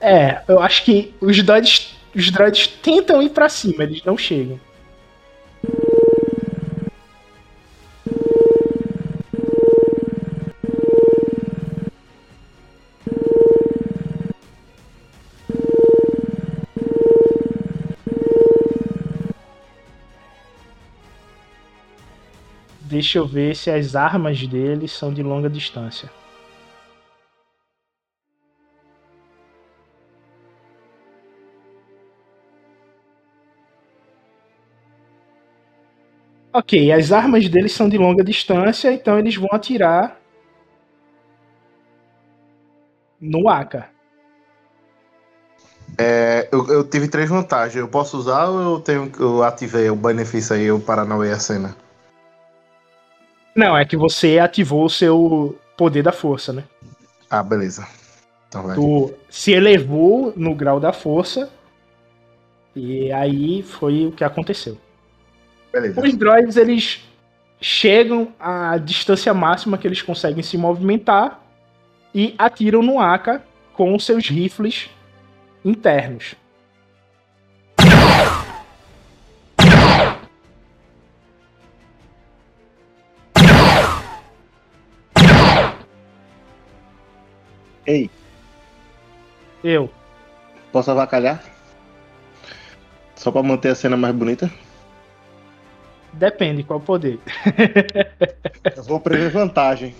É, eu acho que os droids, os droids tentam ir pra cima, eles não chegam. Deixa eu ver se as armas dele são de longa distância. Ok, as armas deles são de longa distância, então eles vão atirar no Aka. É, eu, eu tive três vantagens. Eu posso usar ou eu, tenho, eu ativei o benefício aí, o Paranauê a cena? Não, é que você ativou o seu poder da força, né? Ah, beleza. Então vai. Tu se elevou no grau da força. E aí foi o que aconteceu. Beleza. Os droids, eles chegam à distância máxima que eles conseguem se movimentar e atiram no Aka com seus rifles internos. Ei, Eu. posso avacalhar? Só pra manter a cena mais bonita? Depende qual poder. Eu vou prever vantagem.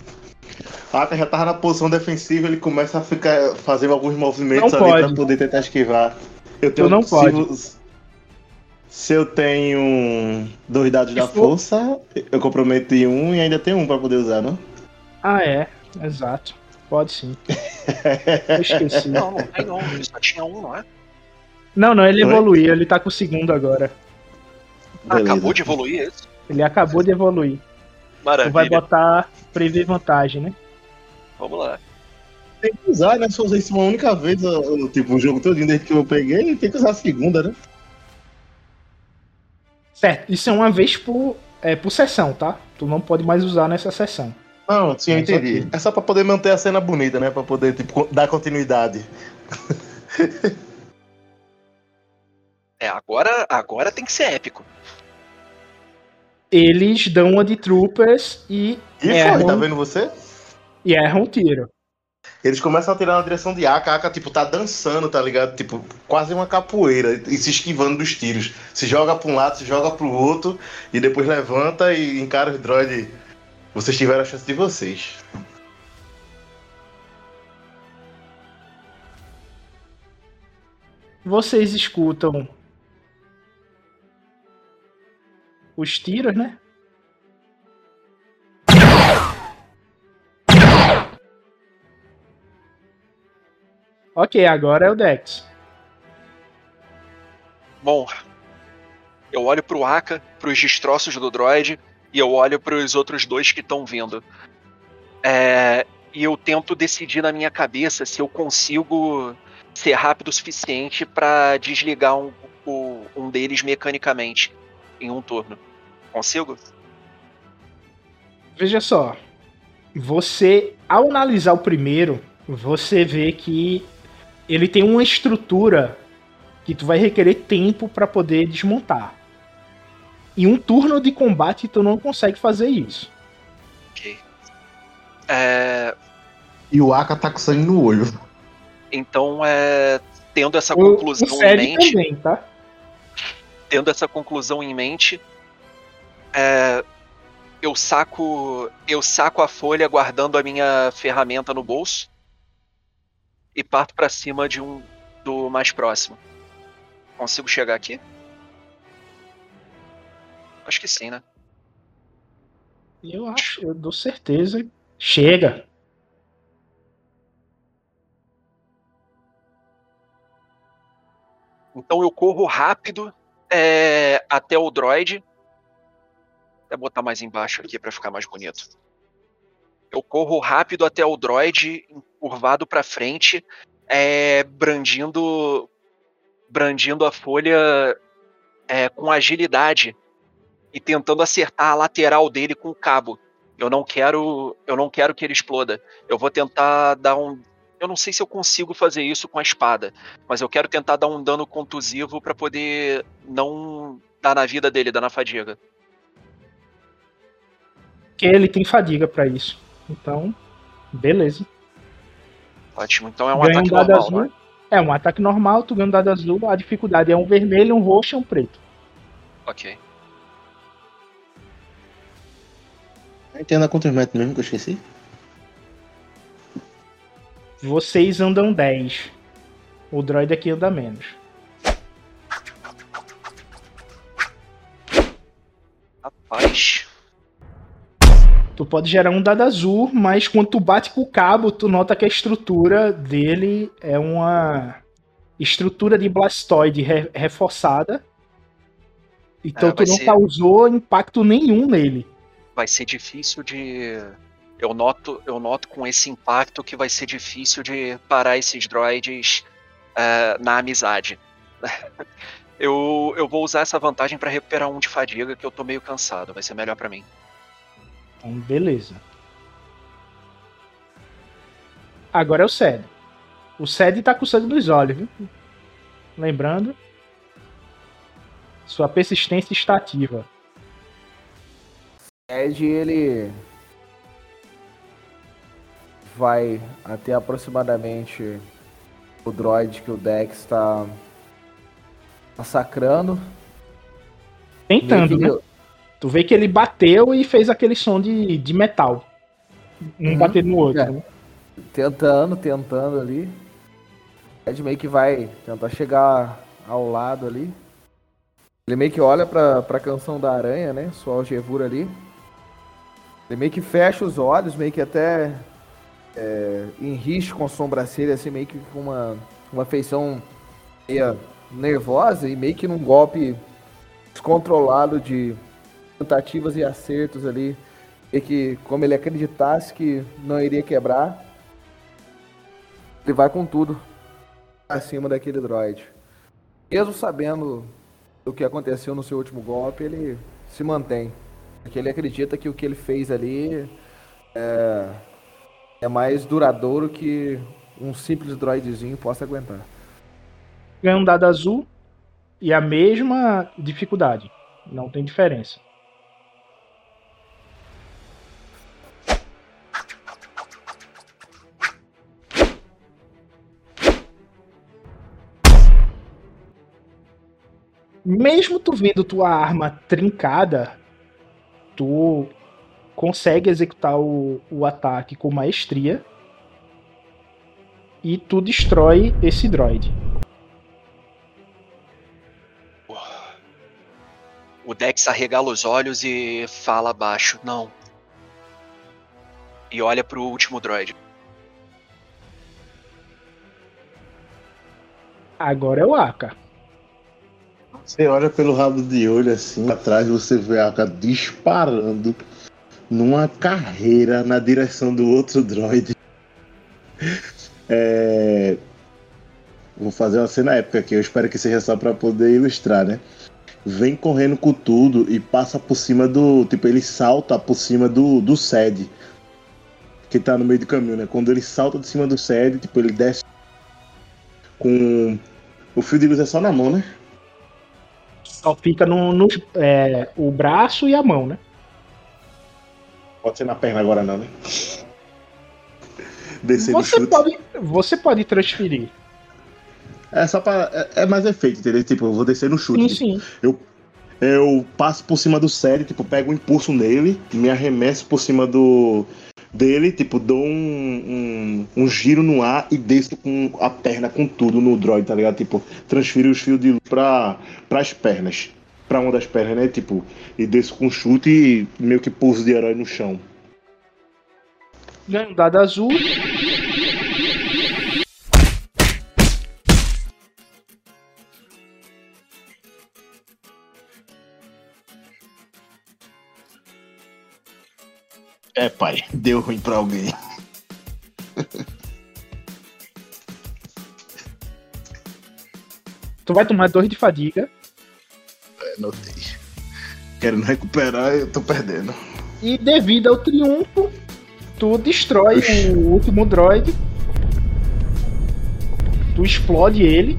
A Aka já tava na posição defensiva, ele começa a ficar fazendo alguns movimentos Não ali pode. pra poder tentar esquivar. Eu Tu não se, pode. Se eu tenho dois dados da for- força, eu comprometo em um e ainda tem um pra poder usar, não? Ah, é. Exato. Pode sim. Eu esqueci. Não, não tem um, ele só tinha um, não é? Não, não, ele Oi? evoluiu. Ele tá com o segundo agora. Ah, acabou de evoluir isso? Ele acabou de evoluir. Tu vai Maravilha. botar prever vantagem, né? Vamos lá. Tem que usar, né? Se eu usar isso uma única vez, tipo, o jogo todo desde que eu peguei, tem que usar a segunda, né? Certo. Isso é uma vez por, é, por sessão, tá? Tu não pode mais usar nessa sessão. Não, sim, eu entendi. É só pra poder manter a cena bonita, né? Pra poder, tipo, dar continuidade. É, agora, agora tem que ser épico. Eles dão uma de troopers e, E erram, foi, tá vendo você? e erram o tiro. Eles começam a tirar na direção de Aka, a Aka, tipo, tá dançando, tá ligado? Tipo, quase uma capoeira, e se esquivando dos tiros. Se joga pra um lado, se joga pro outro, e depois levanta e encara os droids. Vocês tiveram a chance de vocês. Vocês escutam os tiros, né? Ok, agora é o Dex. Bom, eu olho pro Aka, pros destroços do droid, e eu olho pros outros dois que estão vindo. É, e eu tento decidir na minha cabeça se eu consigo ser rápido o suficiente pra desligar um, o- um deles mecanicamente em um turno. Consigo? Veja só. Você, ao analisar o primeiro, você vê que ele tem uma estrutura que tu vai requerer tempo para poder desmontar. Em um turno de combate, tu não consegue fazer isso. Ok. É, E o Aka tá com sangue no olho. então, é, tendo essa O, o conclusão em Fed mente. também, tá? tendo essa conclusão em mente, é, eu saco eu saco a folha guardando a minha ferramenta no bolso e parto pra cima de um do mais próximo. Consigo chegar aqui? Acho que sim, né? Eu acho, eu dou certeza. Chega. Então eu corro rápido é, até o droid. Vou botar mais embaixo aqui pra ficar mais bonito. Eu corro rápido até o droid, curvado pra frente, é, brandindo, brandindo a folha é, com agilidade e tentando acertar a lateral dele com o cabo. Eu não quero, eu não quero que ele exploda. Eu vou tentar dar um, eu não sei se eu consigo fazer isso com a espada, mas eu quero tentar dar um dano contusivo pra poder não dar na vida dele, dar na fadiga. Ele tem fadiga pra isso. Então, beleza. Ótimo. Então é um Ganha um ataque dado normal, azul. não é? É um ataque normal, tu ganha um dado azul, a dificuldade é um vermelho, um roxo e um preto. Ok. A gente anda quantos metros mesmo que eu esqueci? Vocês andam 10. O droid aqui anda menos. Rapaz. Tu pode gerar um dado azul, mas quando tu bate com o cabo, tu nota que a estrutura dele é uma estrutura de blastoide re- reforçada. Então É, tu não ser- causou impacto nenhum nele. Vai ser difícil de. Eu noto, eu noto com esse impacto que vai ser difícil de parar esses droids eh, na amizade. eu, eu vou usar essa vantagem pra recuperar um de fadiga, que eu tô meio cansado. Vai ser melhor pra mim. Então, beleza. Agora é o Ced. O Ced tá com sangue nos olhos, viu? Lembrando. Sua persistência está ativa. Ed, ele vai até aproximadamente o droid que o Dex está massacrando. Tentando, né? Tu vê que ele bateu e fez aquele som de, de metal. Um Uhum. batendo no outro. É. né? Tentando, tentando ali. Ed meio que vai tentar chegar ao lado ali. Ele meio que olha pra, pra canção da aranha, né? Sua algevura ali. Ele meio que fecha os olhos, meio que até é, enriche com a sobrancelha, assim, meio que com uma, uma feição meio nervosa e meio que num golpe descontrolado de tentativas e acertos ali. E que, como ele acreditasse que não iria quebrar, ele vai com tudo acima daquele droid. Mesmo sabendo do que aconteceu no seu último golpe, ele se mantém. Porque ele acredita que o que ele fez ali é, é mais duradouro que um simples droidzinho possa aguentar. Ganha um dado azul e a mesma dificuldade. Não tem diferença. Mesmo tu vendo tua arma trincada, tu consegue executar o, o ataque com maestria e tu destrói esse droid. O Dex arregala os olhos e fala baixo, não. E olha pro último droid. Agora é o Aka. Você olha pelo rabo de olho assim, atrás você vê a disparando numa carreira na direção do outro droid. É... Vou fazer uma cena épica aqui, eu espero que seja só pra poder ilustrar, né? Vem correndo com tudo e passa por cima do. Tipo, ele salta por cima do, do sede. Que tá no meio do caminho, né? Quando ele salta de cima do sede, tipo, ele desce com. O fio de luz é só na mão, né? Só fica no, no- é, o braço e a mão, né? Pode ser na perna agora não, né? Descer Você chute. pode, você pode transferir. É só pra. É, é mais efeito, entendeu? Tipo, eu vou descer no chute. Sim, sim. Eu passo por cima do sério, tipo, pego um impulso nele, me arremesso por cima do dele, tipo, dou um, um, um giro no ar e desço com a perna com tudo no droid, tá ligado? Tipo, transfiro os fios de luz pra, pras pernas. Pra uma das pernas, né? Tipo, e desço com chute e meio que pouso de herói no chão. Ganha um dado azul. É, pai, deu ruim pra alguém. Tu vai tomar dois de fadiga. É, notei. Querendo recuperar, eu tô perdendo. E devido ao triunfo, tu destrói o último droid. Tu explode ele.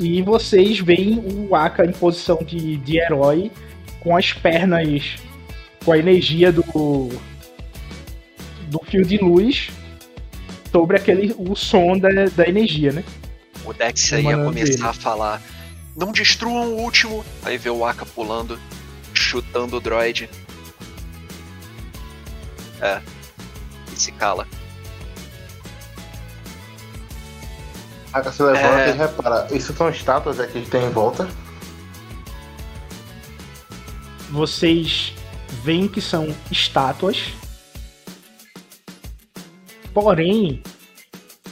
E vocês veem o Aka em posição de, de herói, com as pernas, com a energia do, do fio de luz sobre aquele, o som da, da energia, né? O Dex O ia malandro começar dele. a falar: Não destruam o último. Aí vê o Aka pulando. chutando o droid. É. E se cala. A você levanta É. e repara, isso são estátuas aqui que tem em volta. Vocês veem que são estátuas. Porém,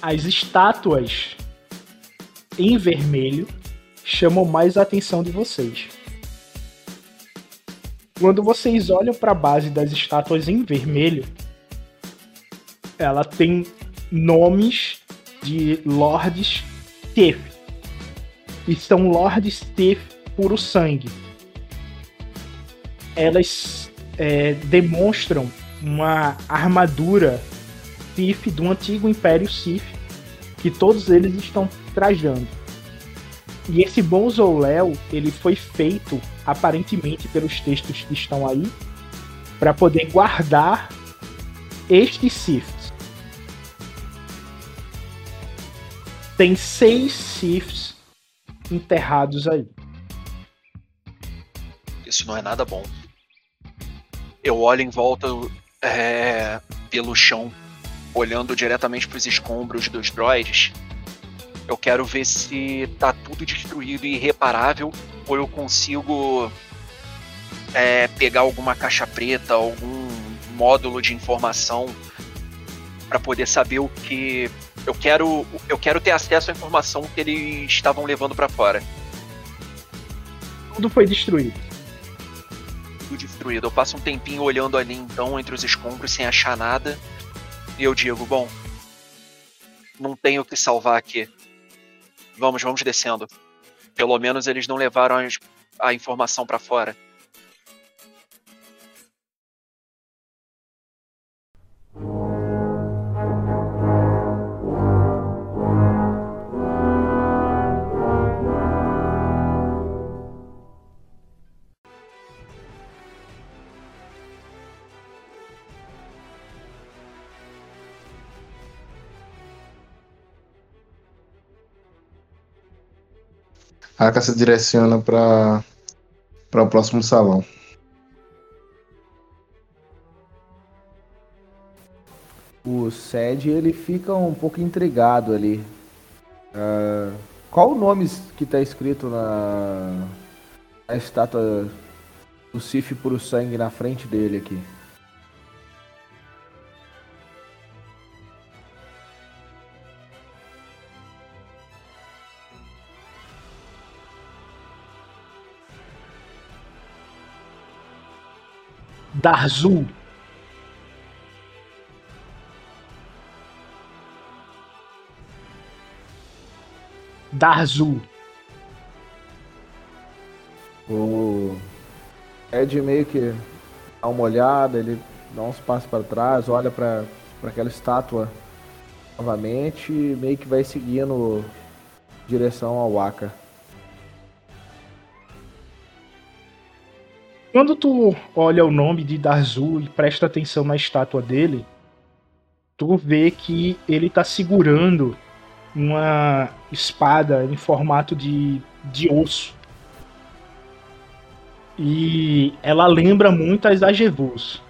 as estátuas em vermelho chamam mais a atenção de vocês. Quando vocês olham para a base das estátuas em vermelho, ela tem nomes de Lords Sith. E são Lords Sith puro sangue. Elas é, demonstram uma armadura Sith do antigo Império Sith que todos eles estão trajando. E esse mausoléu, ele foi feito aparentemente pelos textos que estão aí para poder guardar estes Siths. Tem seis Siths enterrados aí. Isso não é nada bom. Eu olho em volta é, pelo chão, olhando diretamente para os escombros dos droids. Eu quero ver se tá tudo destruído e irreparável, ou eu consigo é, pegar alguma caixa preta, algum módulo de informação para poder saber o que eu quero. Eu quero ter acesso à informação que eles estavam levando para fora. Tudo foi destruído. Tudo destruído. Eu passo um tempinho olhando ali então entre os escombros sem achar nada. E eu digo, bom, não tenho o que salvar aqui. Vamos, vamos descendo. Pelo menos eles não levaram a informação pra fora. A se direciona para para o próximo salão. O Sed, ele fica um pouco intrigado ali. Ah, qual o nome que tá escrito na, na estátua do Sif puro sangue na frente dele aqui? Darzul. Darzul. O Ed meio que dá uma olhada, ele dá uns passos para trás, olha para aquela estátua novamente e meio que vai seguindo direção ao Aka. Quando tu olha o nome de Darzul e presta atenção na estátua dele, tu vê que ele tá segurando uma espada em formato de, de osso. E ela lembra muito as Agevus.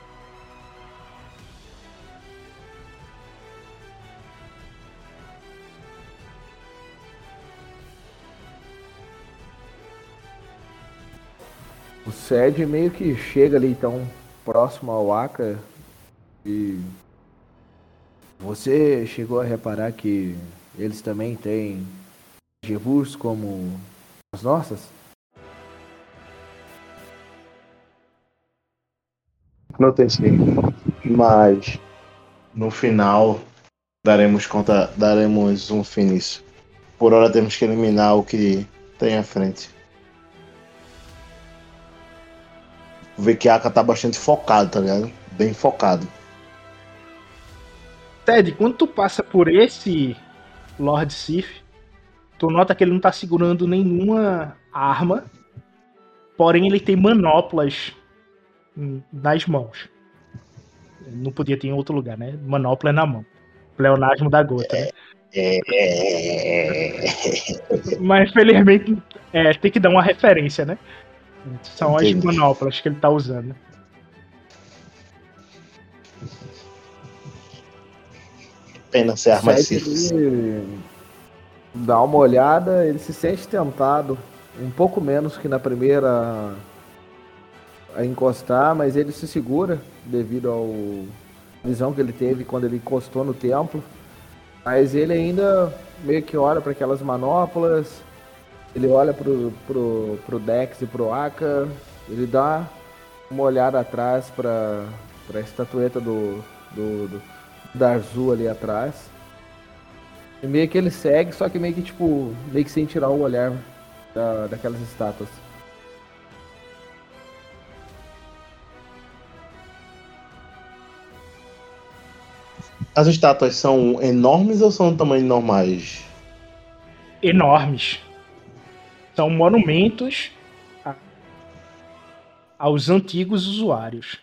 Sed meio que chega ali então próximo ao Aka e você chegou a reparar que eles também têm Jevus como as nossas? Notei sim. Mas no final daremos conta, daremos um fim nisso. Por hora temos que eliminar o que tem à frente. Ver que a Aka tá bastante focado, tá ligado? Bem focado. Ted, quando tu passa por esse Lord Sif, tu nota que ele não tá segurando nenhuma arma, porém ele tem manoplas hum, nas mãos. Não podia ter em outro lugar, né? Manopla é na mão. Pleonasmo da gota, né? É... Mas felizmente é, tem que dar uma referência, né? São as Entendi. manoplas que ele tá usando. Pena ser Sete, simples. dá uma olhada, ele se sente tentado, um pouco menos que na primeira a encostar, mas ele se segura devido ao visão que ele teve quando ele encostou no templo. Mas ele ainda meio que olha para aquelas manoplas, ele olha pro, pro, pro Dex e pro Aka, ele dá uma olhada atrás para a estatueta do, do, do Darzu ali atrás. E meio que ele segue, só que meio que tipo, meio que sem tirar o olhar da, daquelas estátuas. As estátuas são enormes ou são tamanhos normais? Enormes. São monumentos a- aos antigos usuários.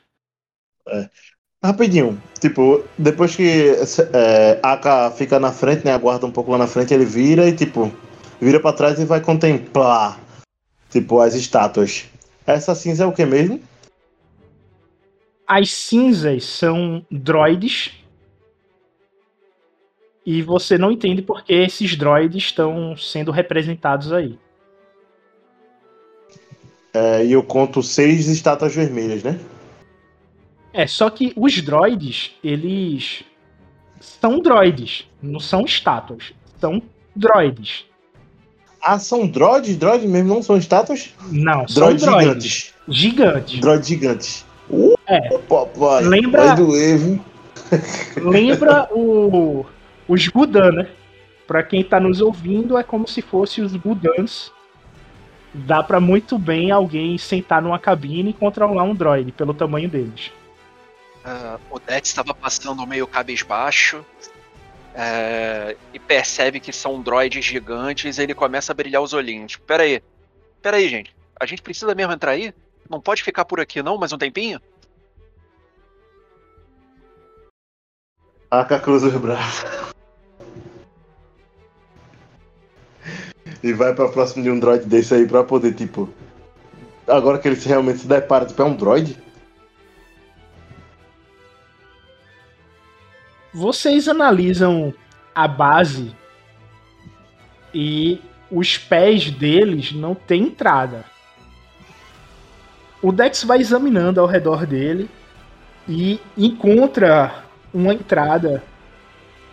Rapidinho, tipo, depois que é, Aka fica na frente, né? Aguarda um pouco lá na frente, ele vira e, tipo, vira pra trás e vai contemplar, tipo, as estátuas. Essa cinza é o que mesmo? As cinzas são droids. E você não entende por que esses droids estão sendo representados aí. É, e eu conto seis estátuas vermelhas, né? É, só que os droids, eles são droids, não são estátuas. São droids. Ah, são droids? Droids mesmo, não são estátuas? Não, são Droids droids. gigantes. Gigantes. Droids gigantes. Uh, É. papai. Lembra- doer? Lembra o, os Gudan, né? Pra quem tá nos ouvindo, é como se fosse os Gudans. Dá pra muito bem alguém sentar numa cabine e controlar um droid pelo tamanho deles. Ah, o Dex estava passando meio cabisbaixo é, e percebe que são droids gigantes e ele começa a brilhar os olhinhos. Pera aí, pera aí, gente. A gente precisa mesmo entrar aí? Não pode ficar por aqui não, mais um tempinho? Aka cruza os braços. E vai pra próximo de um droid desse aí pra poder, tipo. Agora que ele realmente se depara, tipo, é um droid? Vocês analisam a base e os pés deles não tem entrada. O Dex vai examinando ao redor dele e encontra uma entrada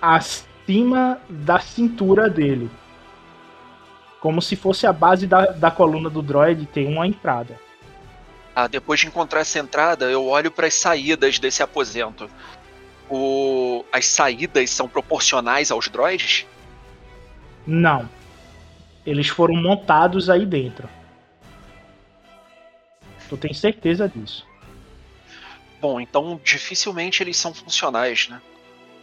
acima da cintura dele. Como se fosse a base da, da coluna do droid, tem uma entrada. Ah, depois de encontrar essa entrada, eu olho para as saídas desse aposento. O... As saídas são proporcionais aos droids? Não. Eles foram montados aí dentro. Tu tem certeza disso. Bom, então dificilmente eles são funcionais, né?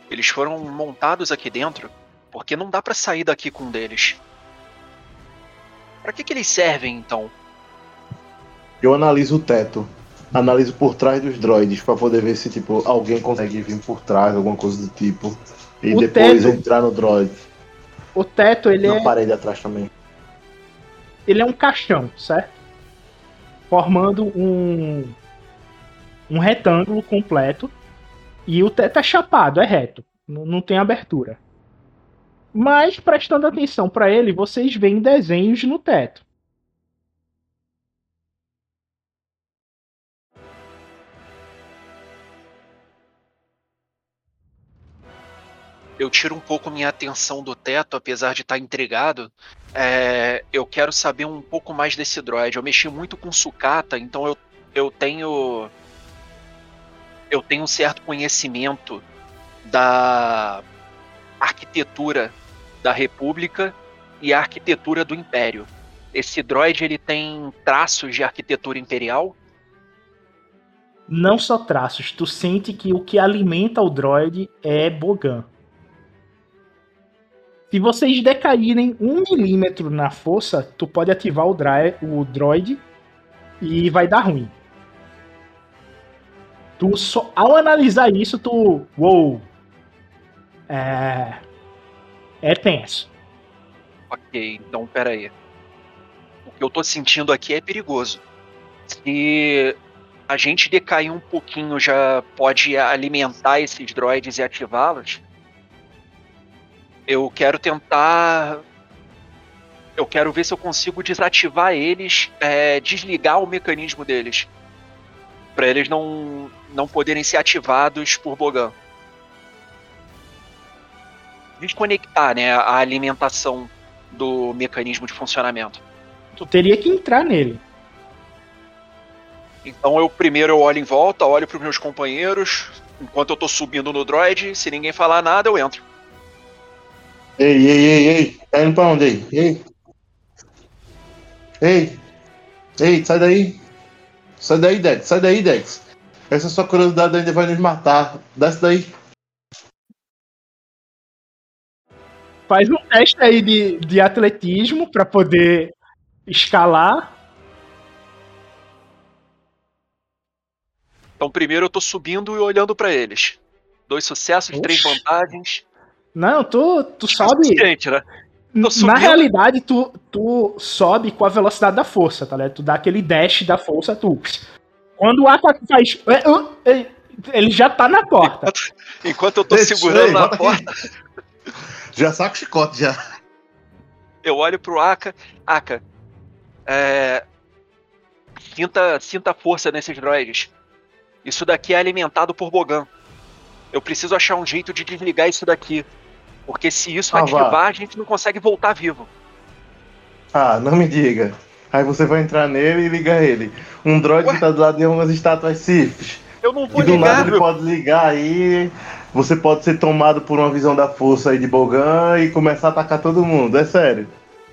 Eles foram montados aqui dentro porque não dá pra sair daqui com um deles. Pra que que eles servem então? Eu analiso o teto. Analiso por trás dos droids pra poder ver se, tipo, alguém consegue vir por trás, alguma coisa do tipo. E O depois teto- entrar no droid. O teto, ele Na é, parede atrás também. ele é um caixão, certo? Formando um um retângulo completo e o teto é chapado, é reto, não tem abertura. Mas prestando atenção para ele, vocês veem desenhos no teto. Eu tiro um pouco minha atenção do teto, apesar de estar intrigado. É, eu quero saber um pouco mais desse droid. Eu mexi muito com sucata, então eu, eu tenho. Eu tenho um certo conhecimento da arquitetura da República e a arquitetura do Império. Esse droid ele tem traços de arquitetura imperial? Não só traços, tu sente que o que alimenta o droid é Bogan. Se vocês decaírem um milímetro na força, tu pode ativar o, dra- o droid e vai dar ruim. Tu só, ao analisar isso, tu. Uou! É. É tenso. Ok, então pera aí. O que eu tô sentindo aqui é perigoso. Se a gente decair um pouquinho, já pode alimentar esses droids e ativá-los. Eu quero tentar. Eu quero ver se eu consigo desativar eles, é, desligar o mecanismo deles. Pra eles não, não poderem ser ativados por Bogan. Desconectar né, a alimentação do mecanismo de funcionamento. Tu teria que entrar nele. Então eu primeiro eu olho em volta, olho para os meus companheiros, enquanto eu tô subindo no droid, se ninguém falar nada, eu entro. Ei, ei, ei, ei. Tá indo pra onde aí? Ei. Ei. Ei, sai daí. Sai daí, Dex. Sai daí, Dex. Essa sua curiosidade ainda vai nos matar. Desce daí. Faz um teste aí de, de atletismo pra poder escalar. Então primeiro eu tô subindo e olhando para eles. Dois sucessos, três Oxi. vantagens. Não, tu, tu sobe. Suficiente, né? Na realidade, tu, tu sobe com a velocidade da força, tá ligado? Tu dá aquele dash da força, tu. Quando o Aka faz. é, é, Ele já tá na porta. Enquanto eu tô Deixa, segurando ei, na porta. Já saca o chicote já. eu olho pro Aka. Aka, é... sinta, sinta força nesses droids. Isso daqui é alimentado por Bogan. Eu preciso achar um jeito de desligar isso daqui. Porque se isso Ah, vá. ativar, a gente não consegue voltar vivo. Ah, não me diga. Aí você vai entrar nele e liga ele. Um droid Ué? que tá do lado de umas estátuas Siths. Eu não vou E do nada ligar, ele meu. pode ligar aí. Você pode ser tomado por uma visão da força aí de Bogan e começar a atacar todo mundo. É sério.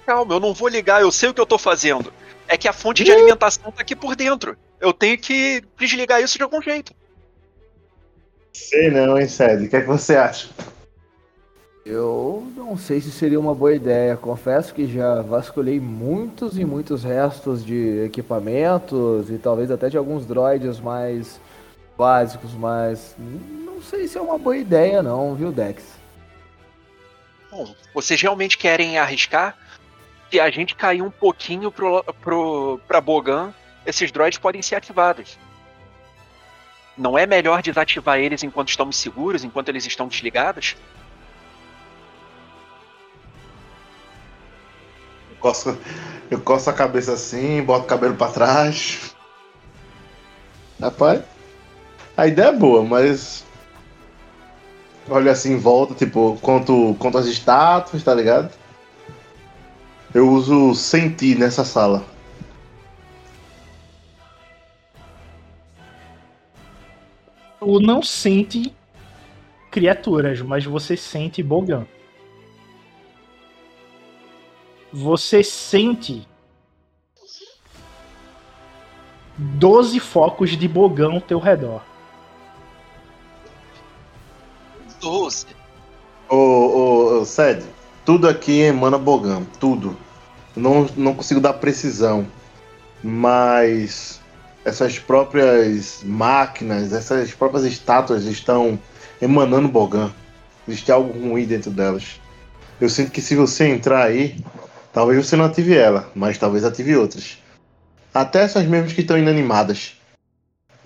Calma, eu não vou ligar, eu sei o que eu tô fazendo. É que a fonte de alimentação tá aqui por dentro. Eu tenho que desligar isso de algum jeito. Sei não, hein, Sede. O que é que você acha? Eu não sei se seria uma boa ideia. Confesso que já vasculhei muitos e muitos restos de equipamentos e talvez até de alguns droids mais básicos, mas não sei se é uma boa ideia não, viu, Dex? Bom, vocês realmente querem arriscar? Se a gente cair um pouquinho pro, pro, pra Bogan, esses droids podem ser ativados. Não é melhor desativar eles enquanto estamos seguros, enquanto eles estão desligados? Eu coço, eu coço a cabeça assim, boto o cabelo pra trás. Rapaz, a ideia é boa, mas. Olha assim em volta, tipo, conto, conto as estátuas, tá ligado? Eu uso sentir nessa sala. Tu não sente criaturas, mas você sente Bogan. Você sente 12 focos de Bogan ao teu redor. 12. Ô, ô, Sed, tudo aqui emana Bogan, tudo. Não, não consigo dar precisão, mas essas próprias máquinas, essas próprias estátuas estão emanando Bogan. Existe algo ruim dentro delas. Eu sinto que se você entrar aí, talvez você não ative ela, mas talvez ative outras. Até essas mesmas que estão inanimadas.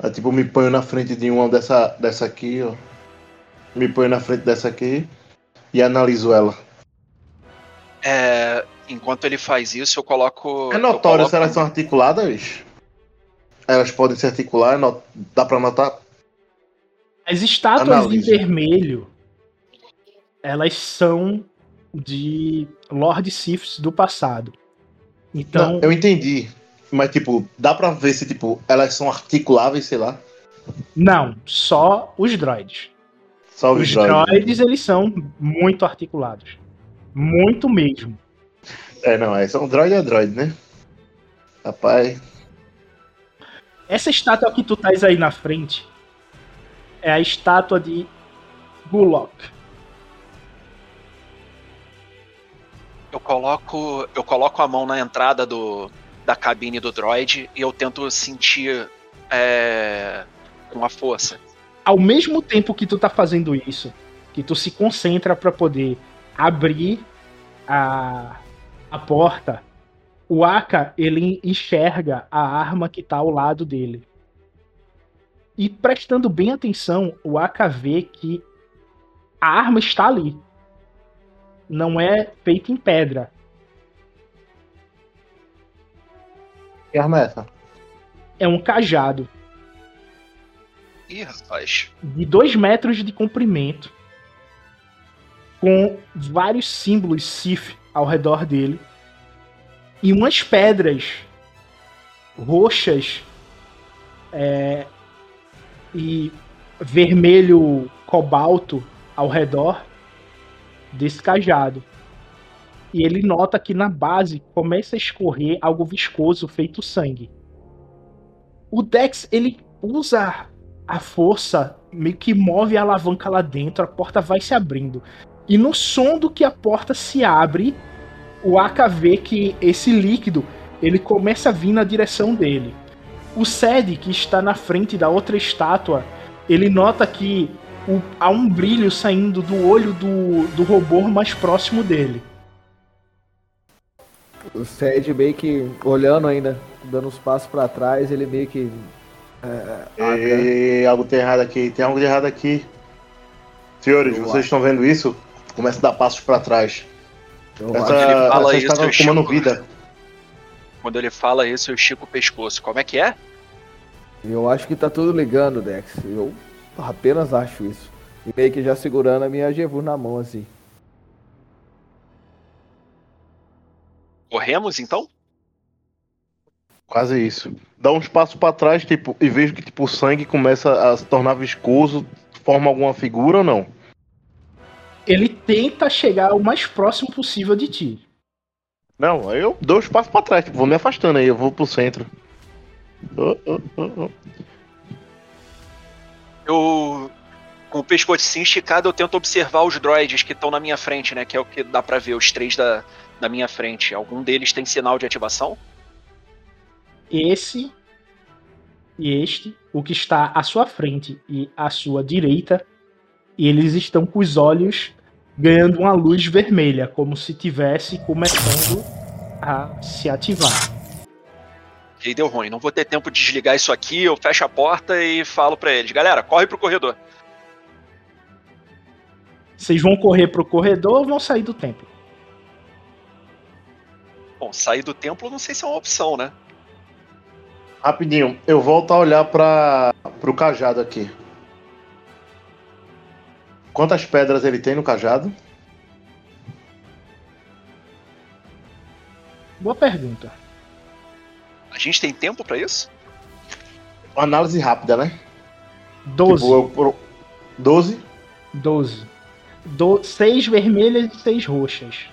Eu, tipo, me ponho na frente de uma dessa, dessa aqui, ó. Me ponho na frente dessa aqui e analiso ela. É, enquanto ele faz isso, eu coloco. É notório coloco- se elas são articuladas? Elas podem se articular, é no- dá pra notar? As estátuas Análise. em vermelho, elas são de Lord Siths do passado. Então, Não, eu entendi. Mas, tipo, dá pra ver se, tipo, elas são articuláveis, sei lá. não, só os droids. Só os, droids. droids, eles são muito articulados. Muito mesmo. É, não, é só um droid é droid, né? Rapaz. Essa estátua que tu tás aí na frente é a estátua de Gulok. Eu coloco, eu coloco a mão na entrada do, da cabine do droid e eu tento sentir é, com a força. Ao mesmo tempo que tu tá fazendo isso, que tu se concentra pra poder abrir a, a porta, O Aka, ele enxerga a arma que tá ao lado dele. E prestando bem atenção, o Aka vê que a arma está ali. Não é feita em pedra. Que arma é essa? É um cajado Ih, rapaz. de 2 metros de comprimento, com vários símbolos Sif ao redor dele, e umas pedras roxas é, e vermelho cobalto ao redor desse cajado. E ele nota que na base começa a escorrer algo viscoso feito sangue. O Dex ele usa a força, meio que move a alavanca lá dentro, a porta vai se abrindo. E no som do que a porta se abre, o Aka vê que esse líquido ele começa a vir na direção dele. O Sed, que está na frente da outra estátua, ele nota que o- há um brilho saindo do olho do, do robô mais próximo dele. O Sed meio que olhando ainda, dando uns passos pra trás, ele meio que. É, Aka- E algo tem errado aqui, tem algo de errado aqui. Senhores, Eu vocês acho. estão vendo isso? Começa a dar passos pra trás. eu Essa, ele fala essa isso, tomando chego- vida. Quando ele fala isso, eu estico o pescoço. Como é que é? Eu acho que tá tudo ligando, Dex. Eu apenas acho isso. E meio que já segurando a minha Jevu na mão, assim. Corremos então? Quase isso. Dá uns passos pra trás, tipo, e vejo que tipo, o sangue começa a se tornar viscoso, forma alguma figura ou não? Ele tenta chegar o mais próximo possível de ti. Não, aí eu dou uns passos pra trás, tipo, vou me afastando aí, eu vou pro centro. Oh, oh, oh, oh. Eu, com o pescocinho esticado, eu tento observar os droids que estão na minha frente, né? Que é o que dá pra ver, os três da, da minha frente. Algum deles tem sinal de ativação? Esse e este, o que está à sua frente e à sua direita, eles estão com os olhos ganhando uma luz vermelha, como se tivesse começando a se ativar. E deu ruim. Não vou ter tempo de desligar isso aqui. Eu fecho a porta e falo pra eles: galera, corre pro corredor. Vocês vão correr pro corredor ou vão sair do templo? Bom, sair do templo não sei se é uma opção, né? Rapidinho, eu volto a olhar para pro cajado aqui. Quantas pedras ele tem no cajado? Boa pergunta. A gente tem tempo pra isso? Análise rápida, né? 12. Tipo, eu pro... 12? 12. Do... Seis vermelhas e seis roxas.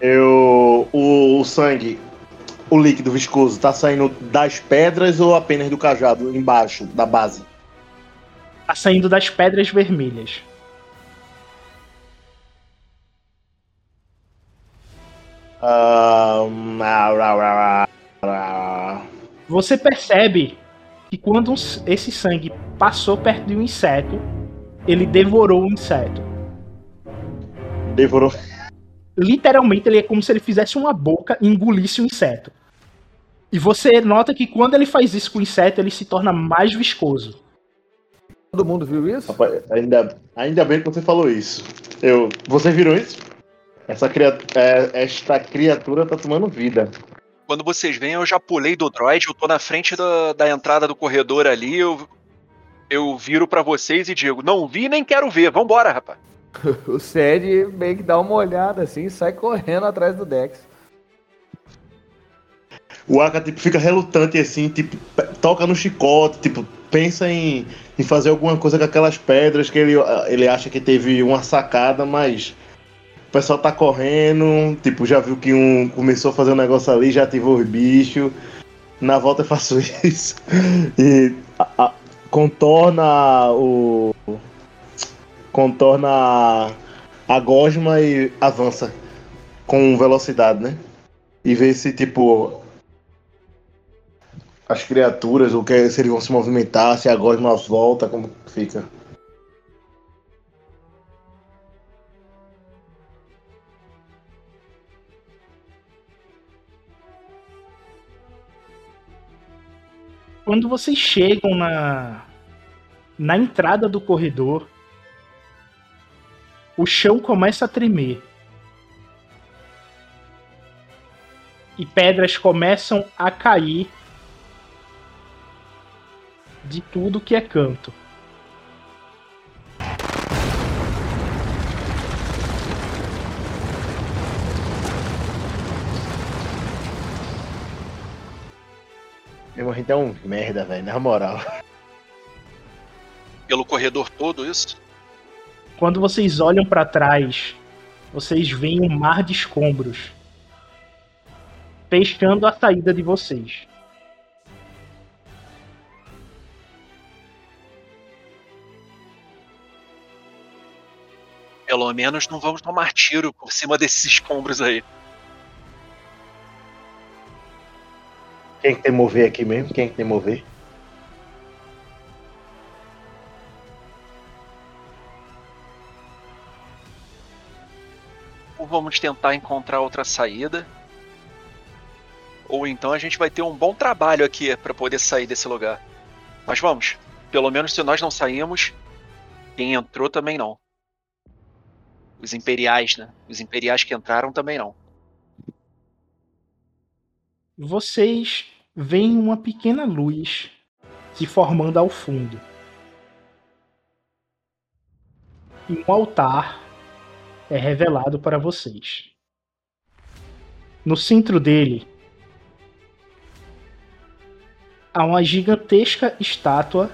Eu. O, o sangue, o líquido viscoso, tá saindo das pedras ou apenas do cajado, embaixo, da base? Tá saindo das pedras vermelhas. Ah. Você percebe que quando um esse sangue passou perto de um inseto, ele devorou o inseto. Devorou. Literalmente, ele é como se ele fizesse uma boca e engolisse o inseto. E você nota que quando ele faz isso com o inseto, ele se torna mais viscoso. Todo mundo viu isso? Rapaz, ainda, ainda bem que você falou isso. Eu, vocês viram isso? Essa criatura, esta criatura tá tomando vida. Quando vocês vêm, eu já pulei do droid, eu tô na frente da, da entrada do corredor ali, eu, eu viro pra vocês e digo, não vi nem quero ver, vambora, rapaz. O Sed meio que dá uma olhada assim e sai correndo atrás do Dex. O Aka tipo, fica relutante assim, tipo, toca no chicote, tipo, pensa em, em fazer alguma coisa com aquelas pedras que ele, ele acha que teve uma sacada, mas o pessoal tá correndo, tipo, já viu que um começou a fazer um negócio ali, já ativou os bichos. Na volta eu faço isso. E a- a- contorna o. Contorna a gosma e avança com velocidade, né? E vê se, tipo, as criaturas, o que é, se eles vão se movimentar, se a Gosmos volta, como fica. Quando vocês chegam na, na entrada do corredor, o chão começa a tremer. E pedras começam a cair de tudo que é canto. Meu gente é um merda, velho, na moral. Pelo corredor todo, isso? Quando vocês olham para trás, vocês veem um mar de escombros fechando a saída de vocês. Pelo menos não vamos tomar tiro por cima desses escombros aí. Quem que tem mover aqui mesmo? Quem que tem mover? Ou vamos tentar encontrar outra saída. Ou então a gente vai ter um bom trabalho aqui para poder sair desse lugar. Mas vamos. Pelo menos se nós não saímos, quem entrou também não. Os imperiais, né? Os imperiais que entraram também não. Vocês veem uma pequena luz se formando ao fundo. E um altar é revelado para vocês. No centro dele há uma gigantesca estátua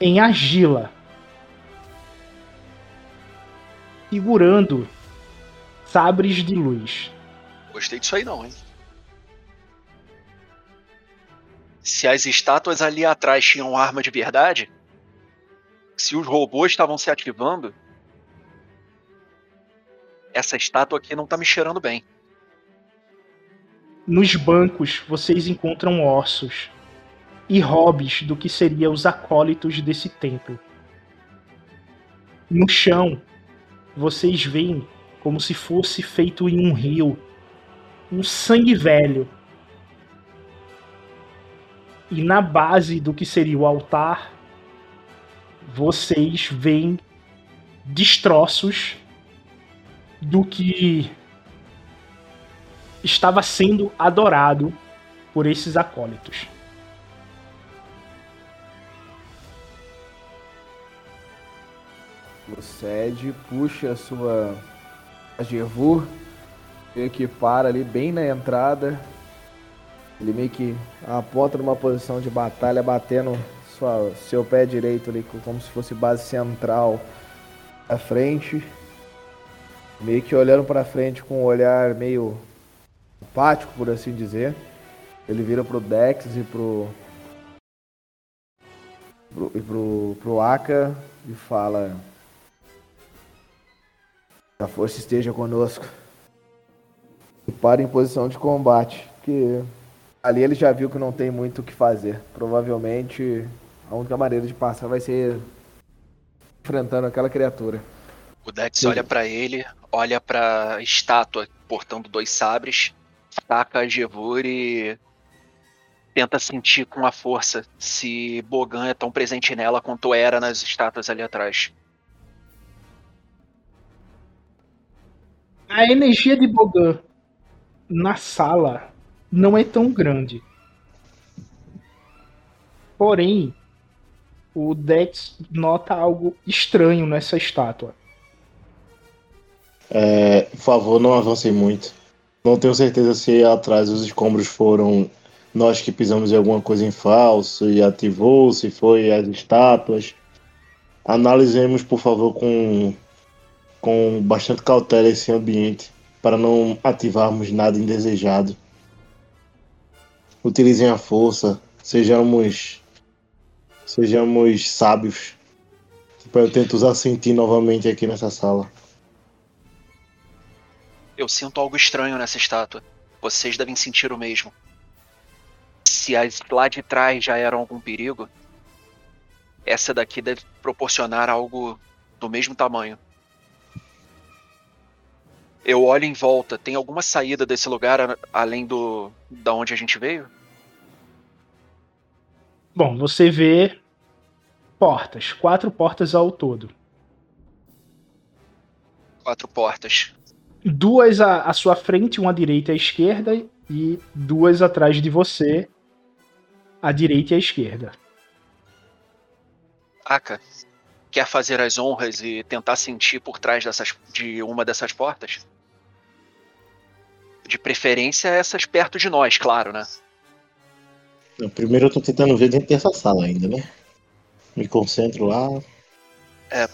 em argila, segurando sabres de luz. Gostei disso aí não, hein? Se as estátuas ali atrás tinham arma de verdade, se os robôs estavam se ativando, essa estátua aqui não tá me cheirando bem. Nos bancos vocês encontram ossos e hobbies do que seriam os acólitos desse templo. No chão, vocês veem como se fosse feito em um rio, um sangue velho. E na base do que seria o altar, vocês veem destroços do que estava sendo adorado por esses acólitos. O Sed puxa a sua Gervur, meio que para ali bem na entrada. Ele meio que aponta numa posição de batalha, batendo sua, seu pé direito ali, como se fosse base central à frente. Meio que olhando para frente com um olhar meio apático, por assim dizer. Ele vira pro Dex e pro. pro e pro, pro Aka e fala: a força esteja conosco. E para em posição de combate, que ali ele já viu que não tem muito o que fazer. Provavelmente a única maneira de passar vai ser enfrentando aquela criatura. O Dex olha para ele, olha para estátua portando dois sabres, taca a Gevur e tenta sentir com a força se Bogan é tão presente nela quanto era nas estátuas ali atrás. A energia de Bogan na sala não é tão grande. Porém, o Dex nota algo estranho nessa estátua. É, por favor, não avancem muito. Não tenho certeza se atrás os escombros foram nós que pisamos em alguma coisa em falso e ativou, se foi as estátuas. Analisemos, por favor, com com bastante cautela esse ambiente para não ativarmos nada indesejado. Utilizem a força, sejamos sejamos sábios. Tipo, eu tento usar sentir novamente aqui nessa sala. Eu sinto algo estranho nessa estátua. Vocês devem sentir o mesmo. Se as lá de trás já eram algum perigo, essa daqui deve proporcionar algo do mesmo tamanho. Eu olho em volta. Tem alguma saída desse lugar além do da onde a gente veio? Bom, você vê portas, quatro portas ao todo. Quatro portas. Duas à, à sua frente, uma à direita e à esquerda, e duas atrás de você, à direita e à esquerda. Aka, quer fazer as honras e tentar sentir por trás dessas, de uma dessas portas? De preferência essas perto de nós, claro, né? Não, primeiro eu tô tentando ver dentro dessa sala ainda, né? Me concentro lá. É,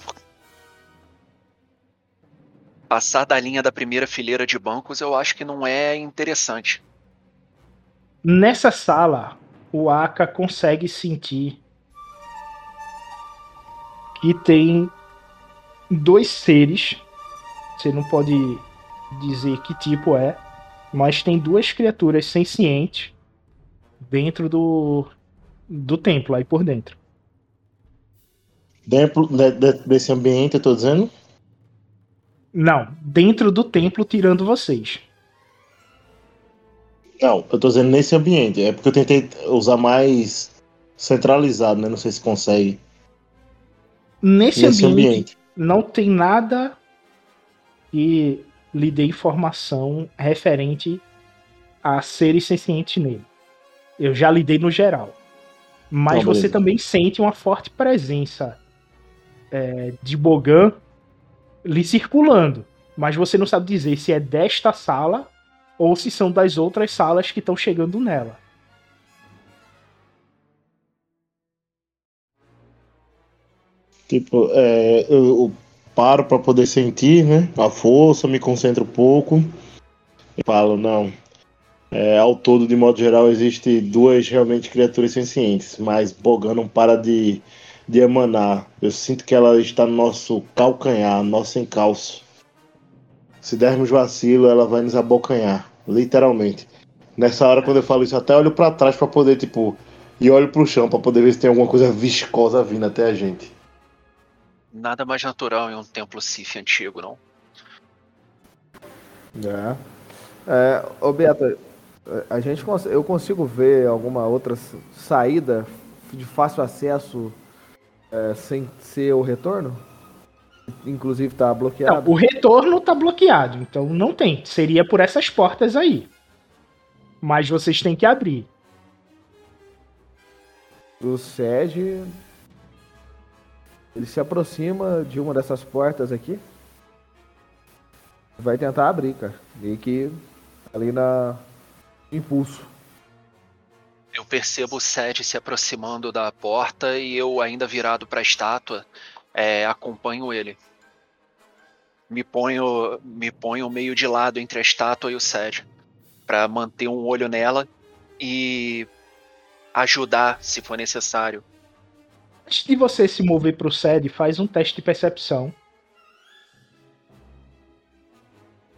Passar da linha da primeira fileira de bancos eu acho que não é interessante. Nessa sala, o Aka consegue sentir que tem dois seres. Você não pode dizer que tipo é, mas tem duas criaturas sencientes dentro do, do templo, aí por dentro. Dentro de- de- desse ambiente, eu tô dizendo. Não, dentro do templo, tirando vocês. Não, eu tô dizendo nesse ambiente. É porque eu tentei usar mais centralizado, né? Não sei se consegue. Nesse, Nesse ambiente, ambiente. não tem nada que lhe dê informação referente a seres sencientes nele. Eu já lidei no geral. Mas Então, você beleza. também sente uma forte presença é, de Bogan lhe circulando. Mas você não sabe dizer se é desta sala ou se são das outras salas que estão chegando nela. Tipo, é, eu paro pra poder sentir, né? A força, me concentro um pouco. E falo, não. É, ao todo, de modo geral, existe duas realmente criaturas sencientes, mas Bogan não para de, de emanar. Eu sinto que ela está no nosso calcanhar, no nosso encalço. Se dermos vacilo, ela vai nos abocanhar, literalmente. Nessa hora, quando eu falo isso, até olho pra trás pra poder, tipo, e olho pro chão pra poder ver se tem alguma coisa viscosa vindo até a gente. Nada mais natural em um templo Sif antigo, não? É. É, ô Beata, a gente cons- eu consigo ver alguma outra saída de fácil acesso é, sem ser o retorno? Inclusive tá Não, bloqueado. o retorno tá bloqueado, então não tem. Seria por essas portas aí. Mas vocês têm que abrir. O Sede. Ele se aproxima de uma dessas portas aqui. Vai tentar abrir, cara. Meio que ali na. Impulso. Eu percebo o Sed se aproximando da porta e eu, ainda virado para a estátua, é, acompanho ele. Me ponho, me ponho meio de lado entre a estátua e o Sed, para manter um olho nela e ajudar se for necessário. Antes de você se mover pro sede, faz um teste de percepção.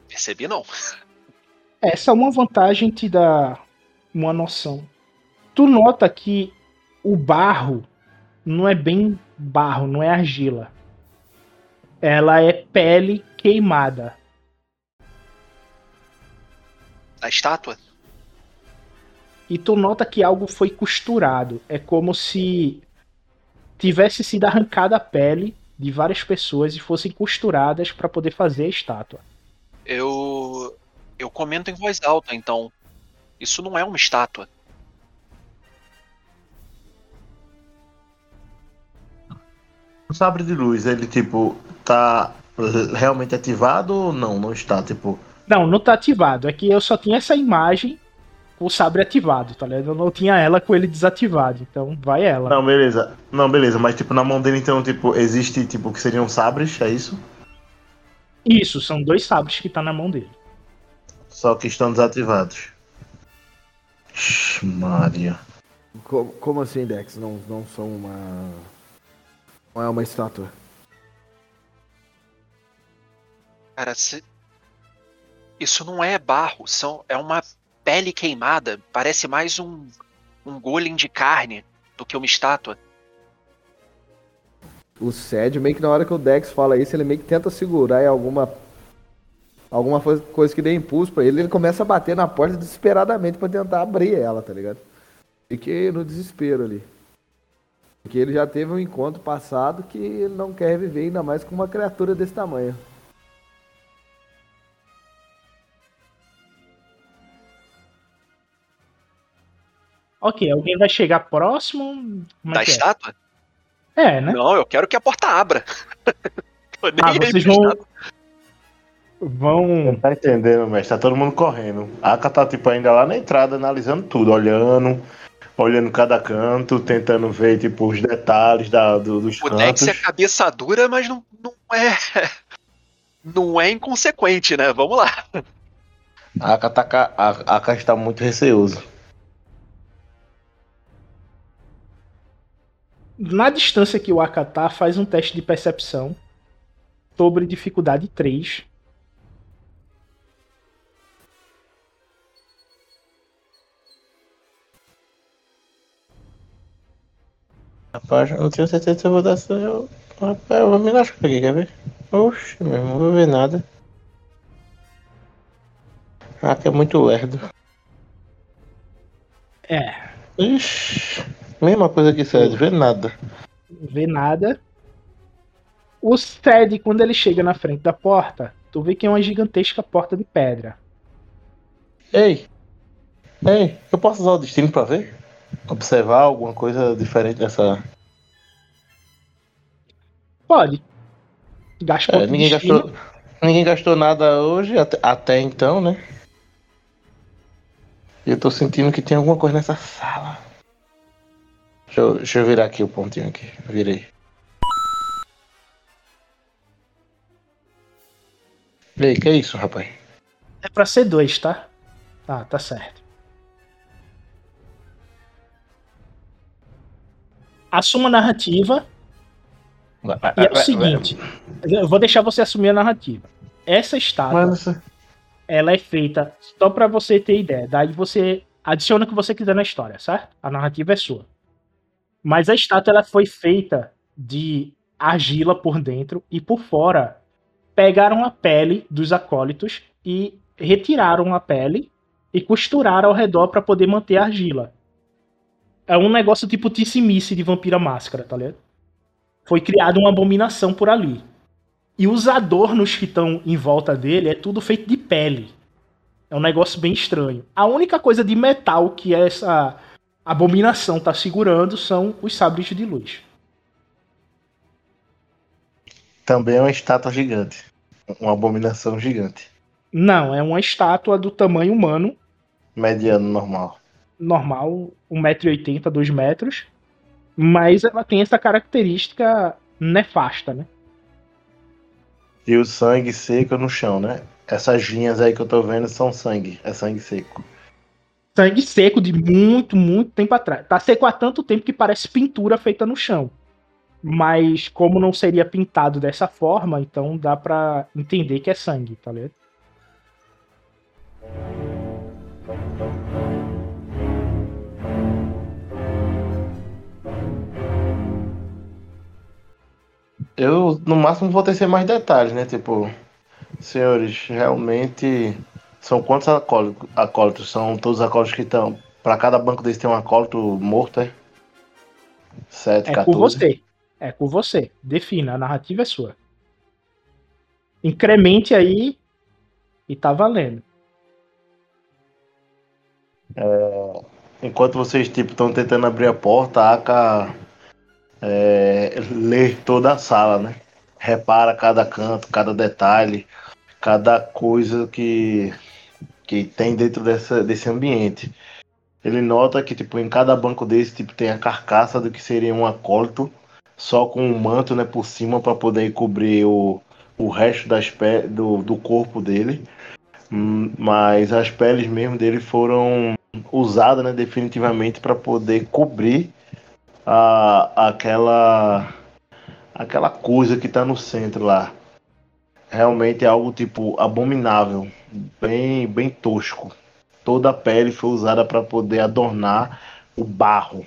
Percebi não. Essa é uma vantagem te dá uma noção. Tu nota que o barro não é bem barro, não é argila. Ela é pele queimada. A estátua? E tu nota que algo foi costurado. É como se tivesse sido arrancada a pele de várias pessoas e fossem costuradas para poder fazer a estátua. Eu eu comento em voz alta, então. Isso não é uma estátua. O sabre de luz, ele tipo, tá realmente ativado ou não? Não está, tipo. Não, não tá ativado. É que eu só tinha essa imagem o sabre ativado, tá ligado? Eu não tinha ela com ele desativado. Então vai ela. Não, beleza. Não, beleza, mas tipo, na mão dele então, tipo, existe tipo que seriam sabres, é isso? Isso, são dois sabres que tá na mão dele. Só que estão desativados. Ixi, Maria. Co- como assim, Dex? Não, não são uma. Não é uma estátua. Cara, se... isso não é barro, são... é uma pele queimada. Parece mais um, um golem de carne do que uma estátua. O Sed, meio que na hora que o Dex fala isso, ele meio que tenta segurar em alguma. Alguma coisa que dê impulso pra ele, ele começa a bater na porta desesperadamente pra tentar abrir ela, tá ligado? Fiquei no desespero ali. Porque ele já teve um encontro passado que ele não quer viver ainda mais com uma criatura desse tamanho. Ok, alguém vai chegar próximo? Como é Da que é? estátua? É, né? Não, eu quero que a porta abra. Tô nem Ah, aí vocês vão. estátua. Vão. Não tá entendendo, mestre. Tá todo mundo correndo. A Aka tá, tipo, ainda lá na entrada, analisando tudo, olhando, olhando cada canto, tentando ver, tipo, os detalhes da, do- dos O Dex é cantos. cabeça dura, mas não, não é. Não é inconsequente, né? Vamos lá. A Aka, tá, ca- a Aka está muito receoso. Na distância que o Aka tá, faz um teste de percepção sobre dificuldade 3. Rapaz, eu não tenho certeza se eu vou dar essa. Eu... Rapaz, eu vou me lascar aqui, quer ver? Oxe, meu irmão, não vou ver nada. Ah, que é muito lerdo. É, Ixi, mesma coisa que Sérgio, vê nada. vê nada. O Sed, quando ele chega na frente da porta, tu vê que é uma gigantesca porta de pedra. Ei! Ei, eu posso usar o destino pra ver? Observar alguma coisa diferente dessa. Pode. Gasta É, ninguém destino. gastou. Ninguém gastou nada hoje, até, até então, né? E eu tô sentindo que tem alguma coisa nessa sala. Deixa eu, deixa eu virar aqui o pontinho aqui. Virei. Ei, que é isso, rapaz? É pra ser dois, tá? Tá, tá certo. Assuma a narrativa e é o seguinte. Eu vou deixar você assumir a narrativa. Essa estátua, Mano, ela é feita só pra você ter ideia. Daí você adiciona o que você quiser na história, certo? A narrativa é sua. Mas a estátua ela foi feita de argila por dentro e por fora. Pegaram a pele dos acólitos e retiraram a pele e costuraram ao redor pra poder manter a argila. É um negócio tipo tissimice de vampira máscara, tá ligado? Foi criada uma abominação por ali. E os adornos que estão em volta dele é tudo feito de pele. É um negócio bem estranho. A única coisa de metal que essa abominação tá segurando são os sabres de luz. Também é uma estátua gigante. Uma abominação gigante. Não, é uma estátua do tamanho humano, Mediano normal. normal, 1,80m, 2 metros. Mas ela tem essa característica nefasta, né? E o sangue seco no chão, né? Essas linhas aí que eu tô vendo são sangue. É sangue seco. Sangue seco de muito, muito tempo atrás. Tá seco há tanto tempo que parece pintura feita no chão. Mas como não seria pintado dessa forma, então dá pra entender que é sangue, tá ligado? Eu, no máximo, vou tecer mais detalhes, né? Tipo, senhores, realmente são quantos acólitos? acólitos? São todos os acólitos que estão. Pra cada banco desse tem um acólito morto, é? 7, É 14. com você. É com você. Defina, a narrativa é sua. Incremente aí e tá valendo. Enquanto vocês, tipo, estão tentando abrir a porta, a Aka é, lê toda a sala, né? Repara cada canto, cada detalhe, cada coisa que, que tem dentro dessa, desse ambiente. Ele nota que, tipo, em cada banco desse, tipo, tem a carcaça do que seria um acólito, só com um manto, né, por cima para poder cobrir o, o resto das pe do, do corpo dele. Hum, Mas as peles mesmo dele foram usada né, definitivamente para poder cobrir a, aquela aquela coisa que está no centro lá. Realmente é algo tipo abominável, bem bem tosco. Toda a pele foi usada para poder adornar o barro.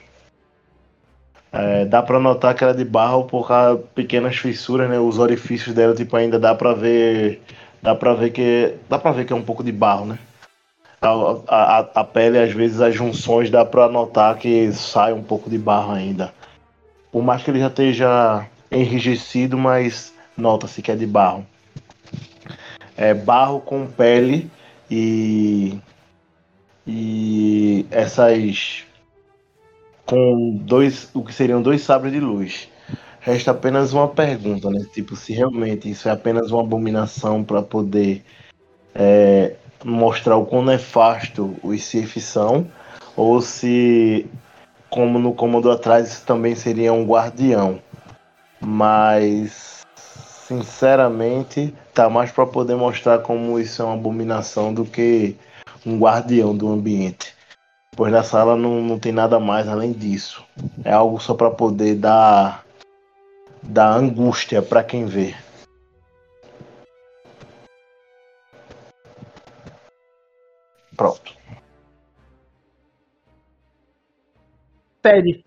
É, dá para notar que era de barro por causa pequenas fissuras, né? Os orifícios dela tipo ainda dá para ver, dá para ver que dá para ver que é um pouco de barro, né? a, a, a pele, às vezes, as junções dá pra notar que sai um pouco de barro ainda. Por mais que ele já esteja enrijecido, mas nota-se que é de barro. É barro com pele e e essas com dois o que seriam dois sabres de luz. Resta apenas uma pergunta, né? Tipo, se realmente isso é apenas uma abominação para poder é, mostrar o quão nefasto os Sith são, ou se, como no comando atrás, isso também seria um guardião. Mas, sinceramente, tá mais para poder mostrar como isso é uma abominação do que um guardião do ambiente. Pois na sala não, não tem nada mais além disso. É algo só para poder dar, dar angústia para quem vê. Pronto. Ted,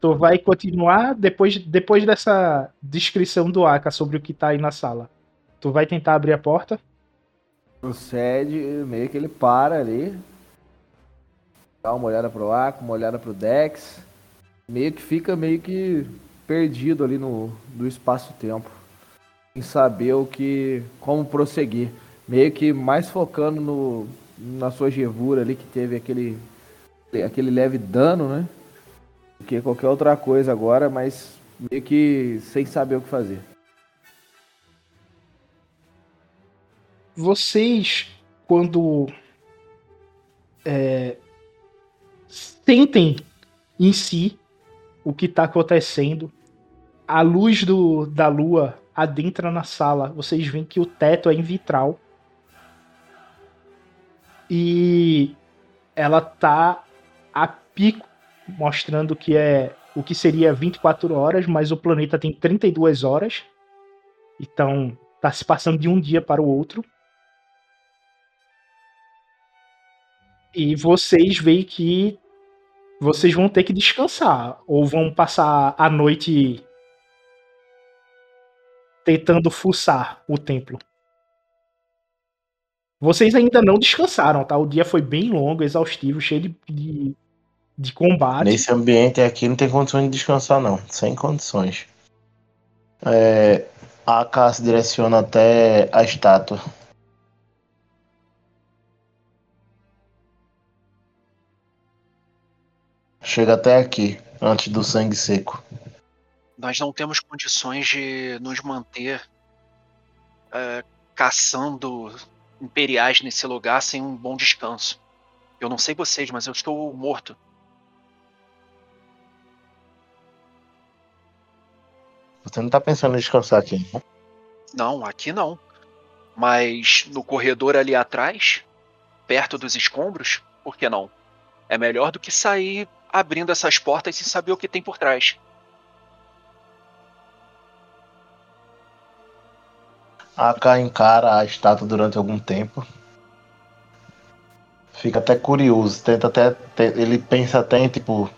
tu vai continuar depois, depois dessa descrição do Aka sobre o que tá aí na sala. Tu vai tentar abrir a porta? Procede, meio que ele para ali. Dá uma olhada pro Aka, uma olhada pro Dex. Meio que fica meio que perdido ali no, no espaço-tempo. Em saber o que. como prosseguir meio que mais focando no, na sua gevura ali, que teve aquele, aquele leve dano, né? Que qualquer outra coisa agora, mas meio que sem saber o que fazer. Vocês, quando é, sentem em si o que está acontecendo, a luz do, da lua adentra na sala. Vocês veem que o teto é em vitral e ela tá a pico, mostrando que é o que seria 24 horas, mas o planeta tem 32 horas. Então, tá se passando de um dia para o outro. E vocês veem que vocês vão ter que descansar ou vão passar a noite tentando fuçar o templo. Vocês ainda não descansaram, tá? O dia foi bem longo, exaustivo, cheio de, de, de combate. Nesse ambiente aqui não tem condições de descansar, não. Sem condições. É, a AK se direciona até a estátua. Chega até aqui, antes do sangue seco. Nós não temos condições de nos manter é, caçando imperiais nesse lugar sem um bom descanso. Eu não sei vocês, mas eu estou morto. Você não tá pensando em descansar aqui, não? Não, aqui não. Mas no corredor ali atrás, perto dos escombros, por que não? É melhor do que sair abrindo essas portas sem saber o que tem por trás. A K encara a estátua durante algum tempo. Fica até curioso, tenta até. Ele pensa até em tipo.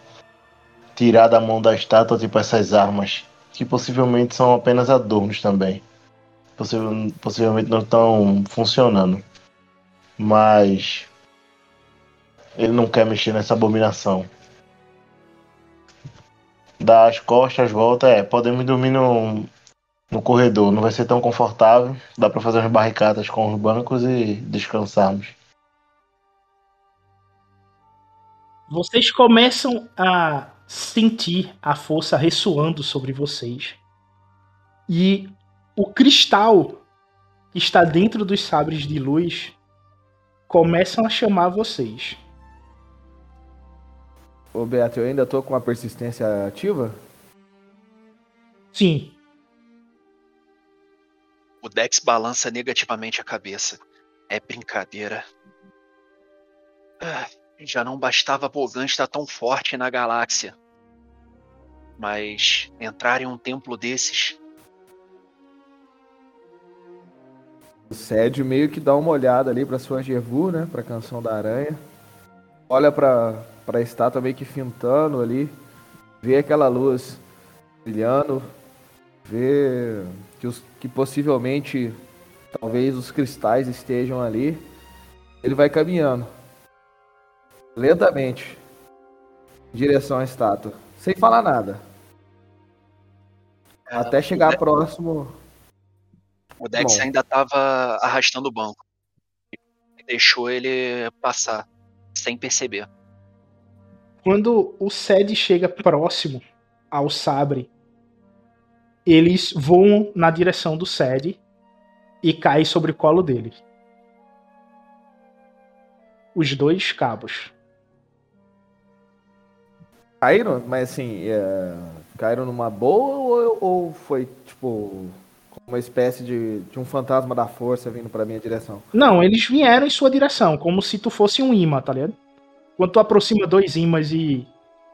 Tirar da mão da estátua tipo essas armas. Que possivelmente são apenas adornos também. possivelmente não estão funcionando. Mas. Ele não quer mexer nessa abominação. Dá as costas, volta, é, podemos dormir no, no corredor. Não vai ser tão confortável. Dá para fazer umas barricadas com os bancos e descansarmos. Vocês começam a sentir a força ressoando sobre vocês. E o cristal que está dentro dos sabres de luz começam a chamar vocês. Ô Beto, eu ainda tô com a persistência ativa? Sim. O Dex balança negativamente a cabeça. É brincadeira. Ah, já não bastava Bogan estar tão forte na galáxia. Mas entrar em um templo desses. O Sédio meio que dá uma olhada ali pra sua Jevu, né? Pra canção da aranha. Olha pra, pra estátua meio que fintando ali. Vê aquela luz brilhando. Vê que, os, que possivelmente talvez os cristais estejam ali. Ele vai caminhando lentamente em direção à estátua, sem falar nada. É, Até chegar o De- próximo. O Dex Bom. ainda tava arrastando o banco. E deixou ele passar, sem perceber. Quando o Sed chega próximo ao sabre, eles voam na direção do Sed e caem sobre o colo dele. Os dois cabos. Caíram, mas assim, é, caíram numa boa ou, ou foi tipo uma espécie de, de um fantasma da força vindo pra minha direção? Não, eles vieram em sua direção, como se tu fosse um imã, tá ligado? Quando tu aproxima dois imãs e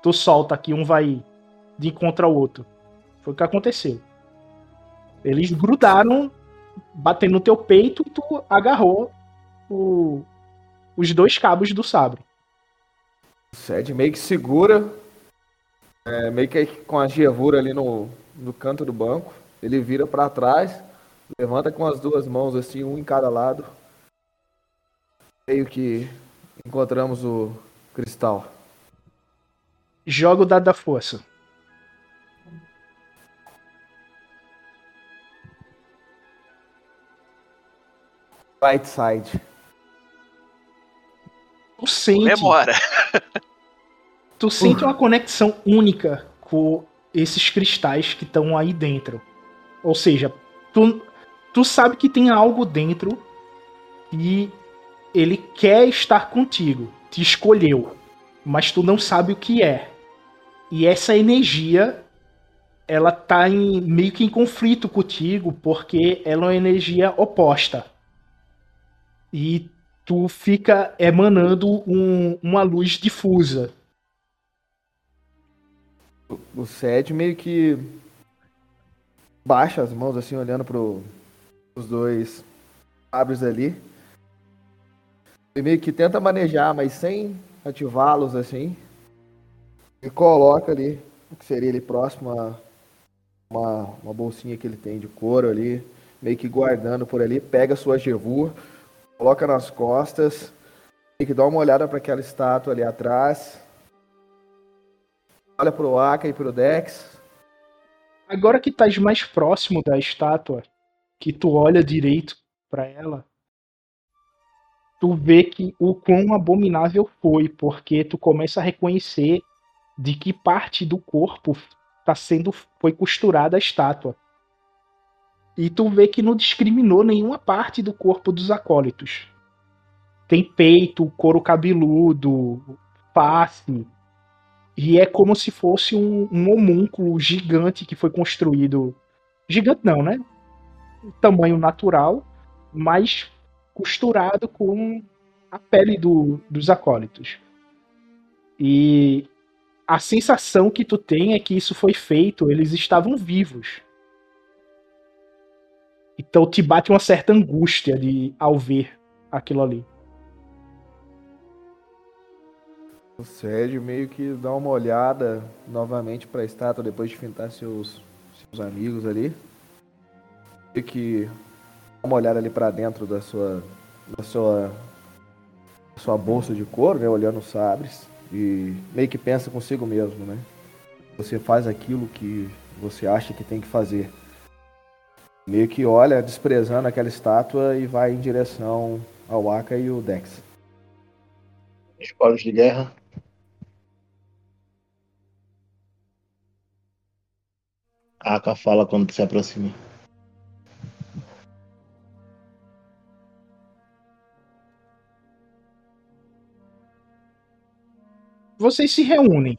tu solta aqui, um vai de encontro ao outro. Foi o que aconteceu. Eles grudaram, batendo no teu peito e tu agarrou o- os dois cabos do sabre. O Sed meio que segura, é, meio que com a gervura ali no, no canto do banco. Ele vira pra trás, levanta com as duas mãos assim, um em cada lado. Meio que encontramos o cristal. Joga o dado da força. Right side. Tu sente, Memora. tu sente uma conexão única com esses cristais que estão aí dentro. Ou seja, tu, tu sabe que tem algo dentro e ele quer estar contigo, te escolheu, mas tu não sabe o que é. E essa energia, ela tá em, meio que em conflito contigo, porque ela é uma energia oposta. E tu fica emanando um- uma luz difusa. O Sed meio que baixa as mãos assim, olhando pro os dois sabres ali. Ele meio que tenta manejar, mas sem ativá-los assim. E coloca ali o que seria ali próximo a uma, uma bolsinha que ele tem de couro ali, meio que guardando por ali, pega sua Jevu, coloca nas costas, meio que dá uma olhada para aquela estátua ali atrás. Olha pro Aka e pro Dex. Agora que estás mais próximo da estátua, que tu olha direito pra ela, tu vê que o quão abominável foi, porque tu começa a reconhecer de que parte do corpo tá sendo foi costurada a estátua. E tu vê que não discriminou nenhuma parte do corpo dos acólitos. Tem peito, couro cabeludo, face, e é como se fosse um, um homúnculo gigante que foi construído. Gigante não, né? Tamanho natural, mas costurado com a pele do- dos acólitos. E a sensação que tu tem é que isso foi feito, eles estavam vivos. Então te bate uma certa angústia de ao ver aquilo ali. O Sérgio meio que dá uma olhada novamente para a estátua depois de fintar seus, seus amigos ali. Meio que dá uma olhada ali para dentro da sua, da sua, da sua bolsa de couro, né? Olhando os sabres. E meio que pensa consigo mesmo, né? Você faz aquilo que você acha que tem que fazer. Meio que olha desprezando aquela estátua e vai em direção ao Aka e o Dex. Esporos de guerra. Aka fala quando se aproxima. Vocês se reúnem.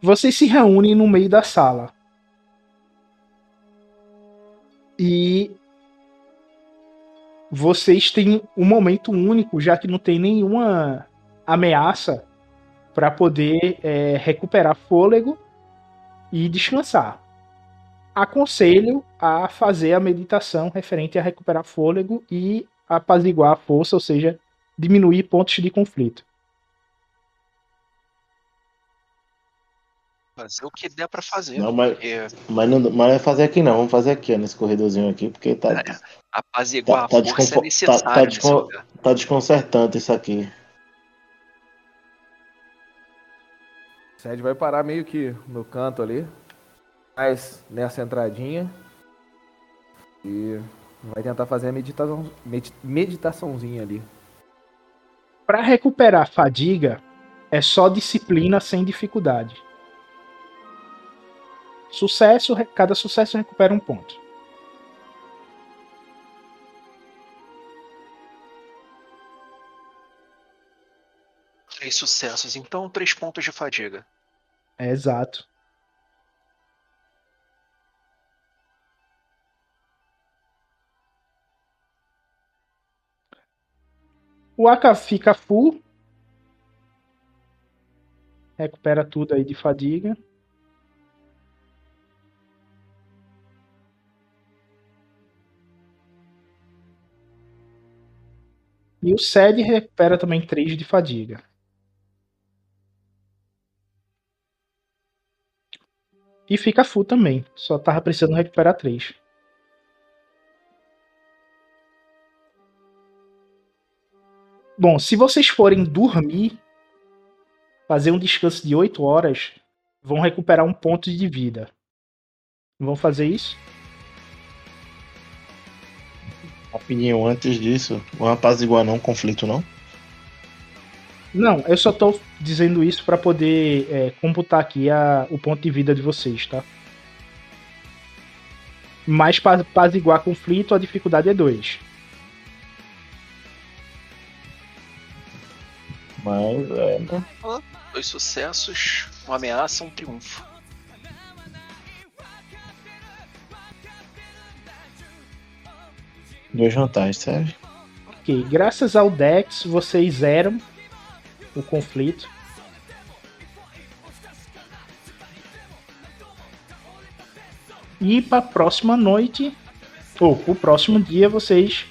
Vocês se reúnem no meio da sala. E vocês têm um momento único, já que não tem nenhuma ameaça para poder é, recuperar fôlego e descansar. Aconselho a fazer a meditação referente a recuperar fôlego e apaziguar a força, ou seja, diminuir pontos de conflito. Fazer o que der pra fazer. Não, mas- porque Mas não, mas não fazer aqui não, vamos fazer aqui, ó, nesse corredorzinho aqui, porque tá, É. apaziguar Tá- tá a força desconfo- é necessário tá- tá descon- tá desconcertante isso aqui. Sed vai parar meio que no canto ali. Mas nessa entradinha. E vai tentar fazer a meditação, medi- meditaçãozinha ali. Pra recuperar fadiga, é só disciplina sem dificuldade. Sucesso, cada sucesso recupera um ponto. Três sucessos, então três pontos de fadiga. É exato. O Aka fica full. Recupera tudo aí de fadiga. E o Sed recupera também 3 de fadiga. E fica full também. Só tava precisando recuperar 3. Bom, se vocês forem dormir, fazer um descanso de 8 horas, vão recuperar um ponto de vida. Vão fazer isso? Rapidinho, antes disso, um apaziguar não, conflito não. Não, eu só tô dizendo isso pra poder é, computar aqui a, o ponto de vida de vocês, tá? Mas para apaziguar conflito, a dificuldade é 2. Mas é, né? Dois sucessos, uma ameaça, um triunfo. Duas vantagens, serve? Ok, graças ao Dex, vocês zeram o conflito. E para próxima noite, ou o próximo dia, vocês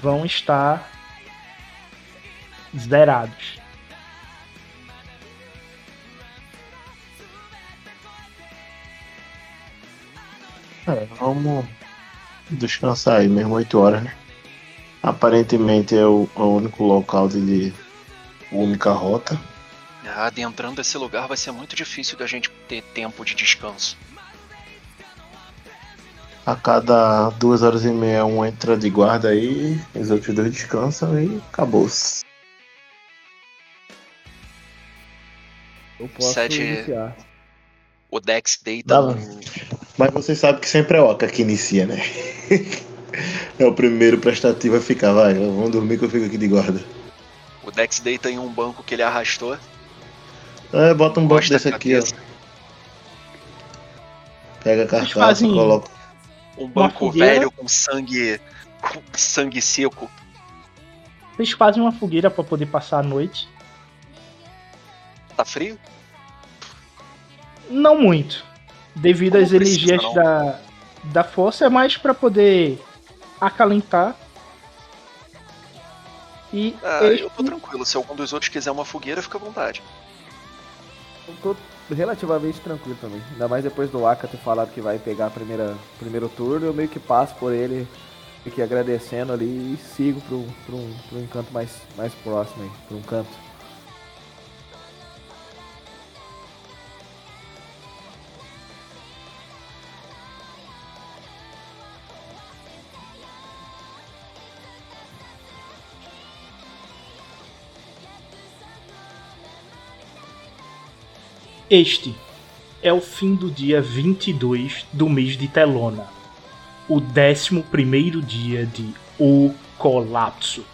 vão estar zerados. É, vamos descansar aí, mesmo 8 horas, né? Aparentemente é o, é o único local de. de única rota. Adentrando esse lugar vai ser muito difícil da gente ter tempo de descanso. A cada duas horas e meia um entra de guarda aí, os outros dois descansam e acabou-se. Eu posso Sete- iniciar. O Dex deita no... Mas você sabe que sempre é o Oca que inicia, né? é o primeiro prestativo a ficar, vai, vamos dormir que eu fico aqui de guarda. O Dex deita em um banco que ele arrastou. É, bota um banco desse aqui, ó. Pega a carcaça, fazem- coloca. Um banco velho com sangue. com sangue seco. Vocês fazem uma fogueira para poder passar a noite. Tá frio? Não muito. Devido Como às precisa, energias não? da, da força, é mais para poder acalentar. E Ah, este- eu tô tranquilo. Se algum dos outros quiser uma fogueira, fica à vontade. Eu tô relativamente tranquilo também. Ainda mais depois do Aka ter falado que vai pegar a primeira primeiro turno, eu meio que passo por ele, meio que agradecendo ali e sigo pro, pro, um, pro um encanto mais, mais próximo aí, pro um canto. Este é o fim do dia 22 do mês de Telona, o 11 primeiro dia de O Colapso.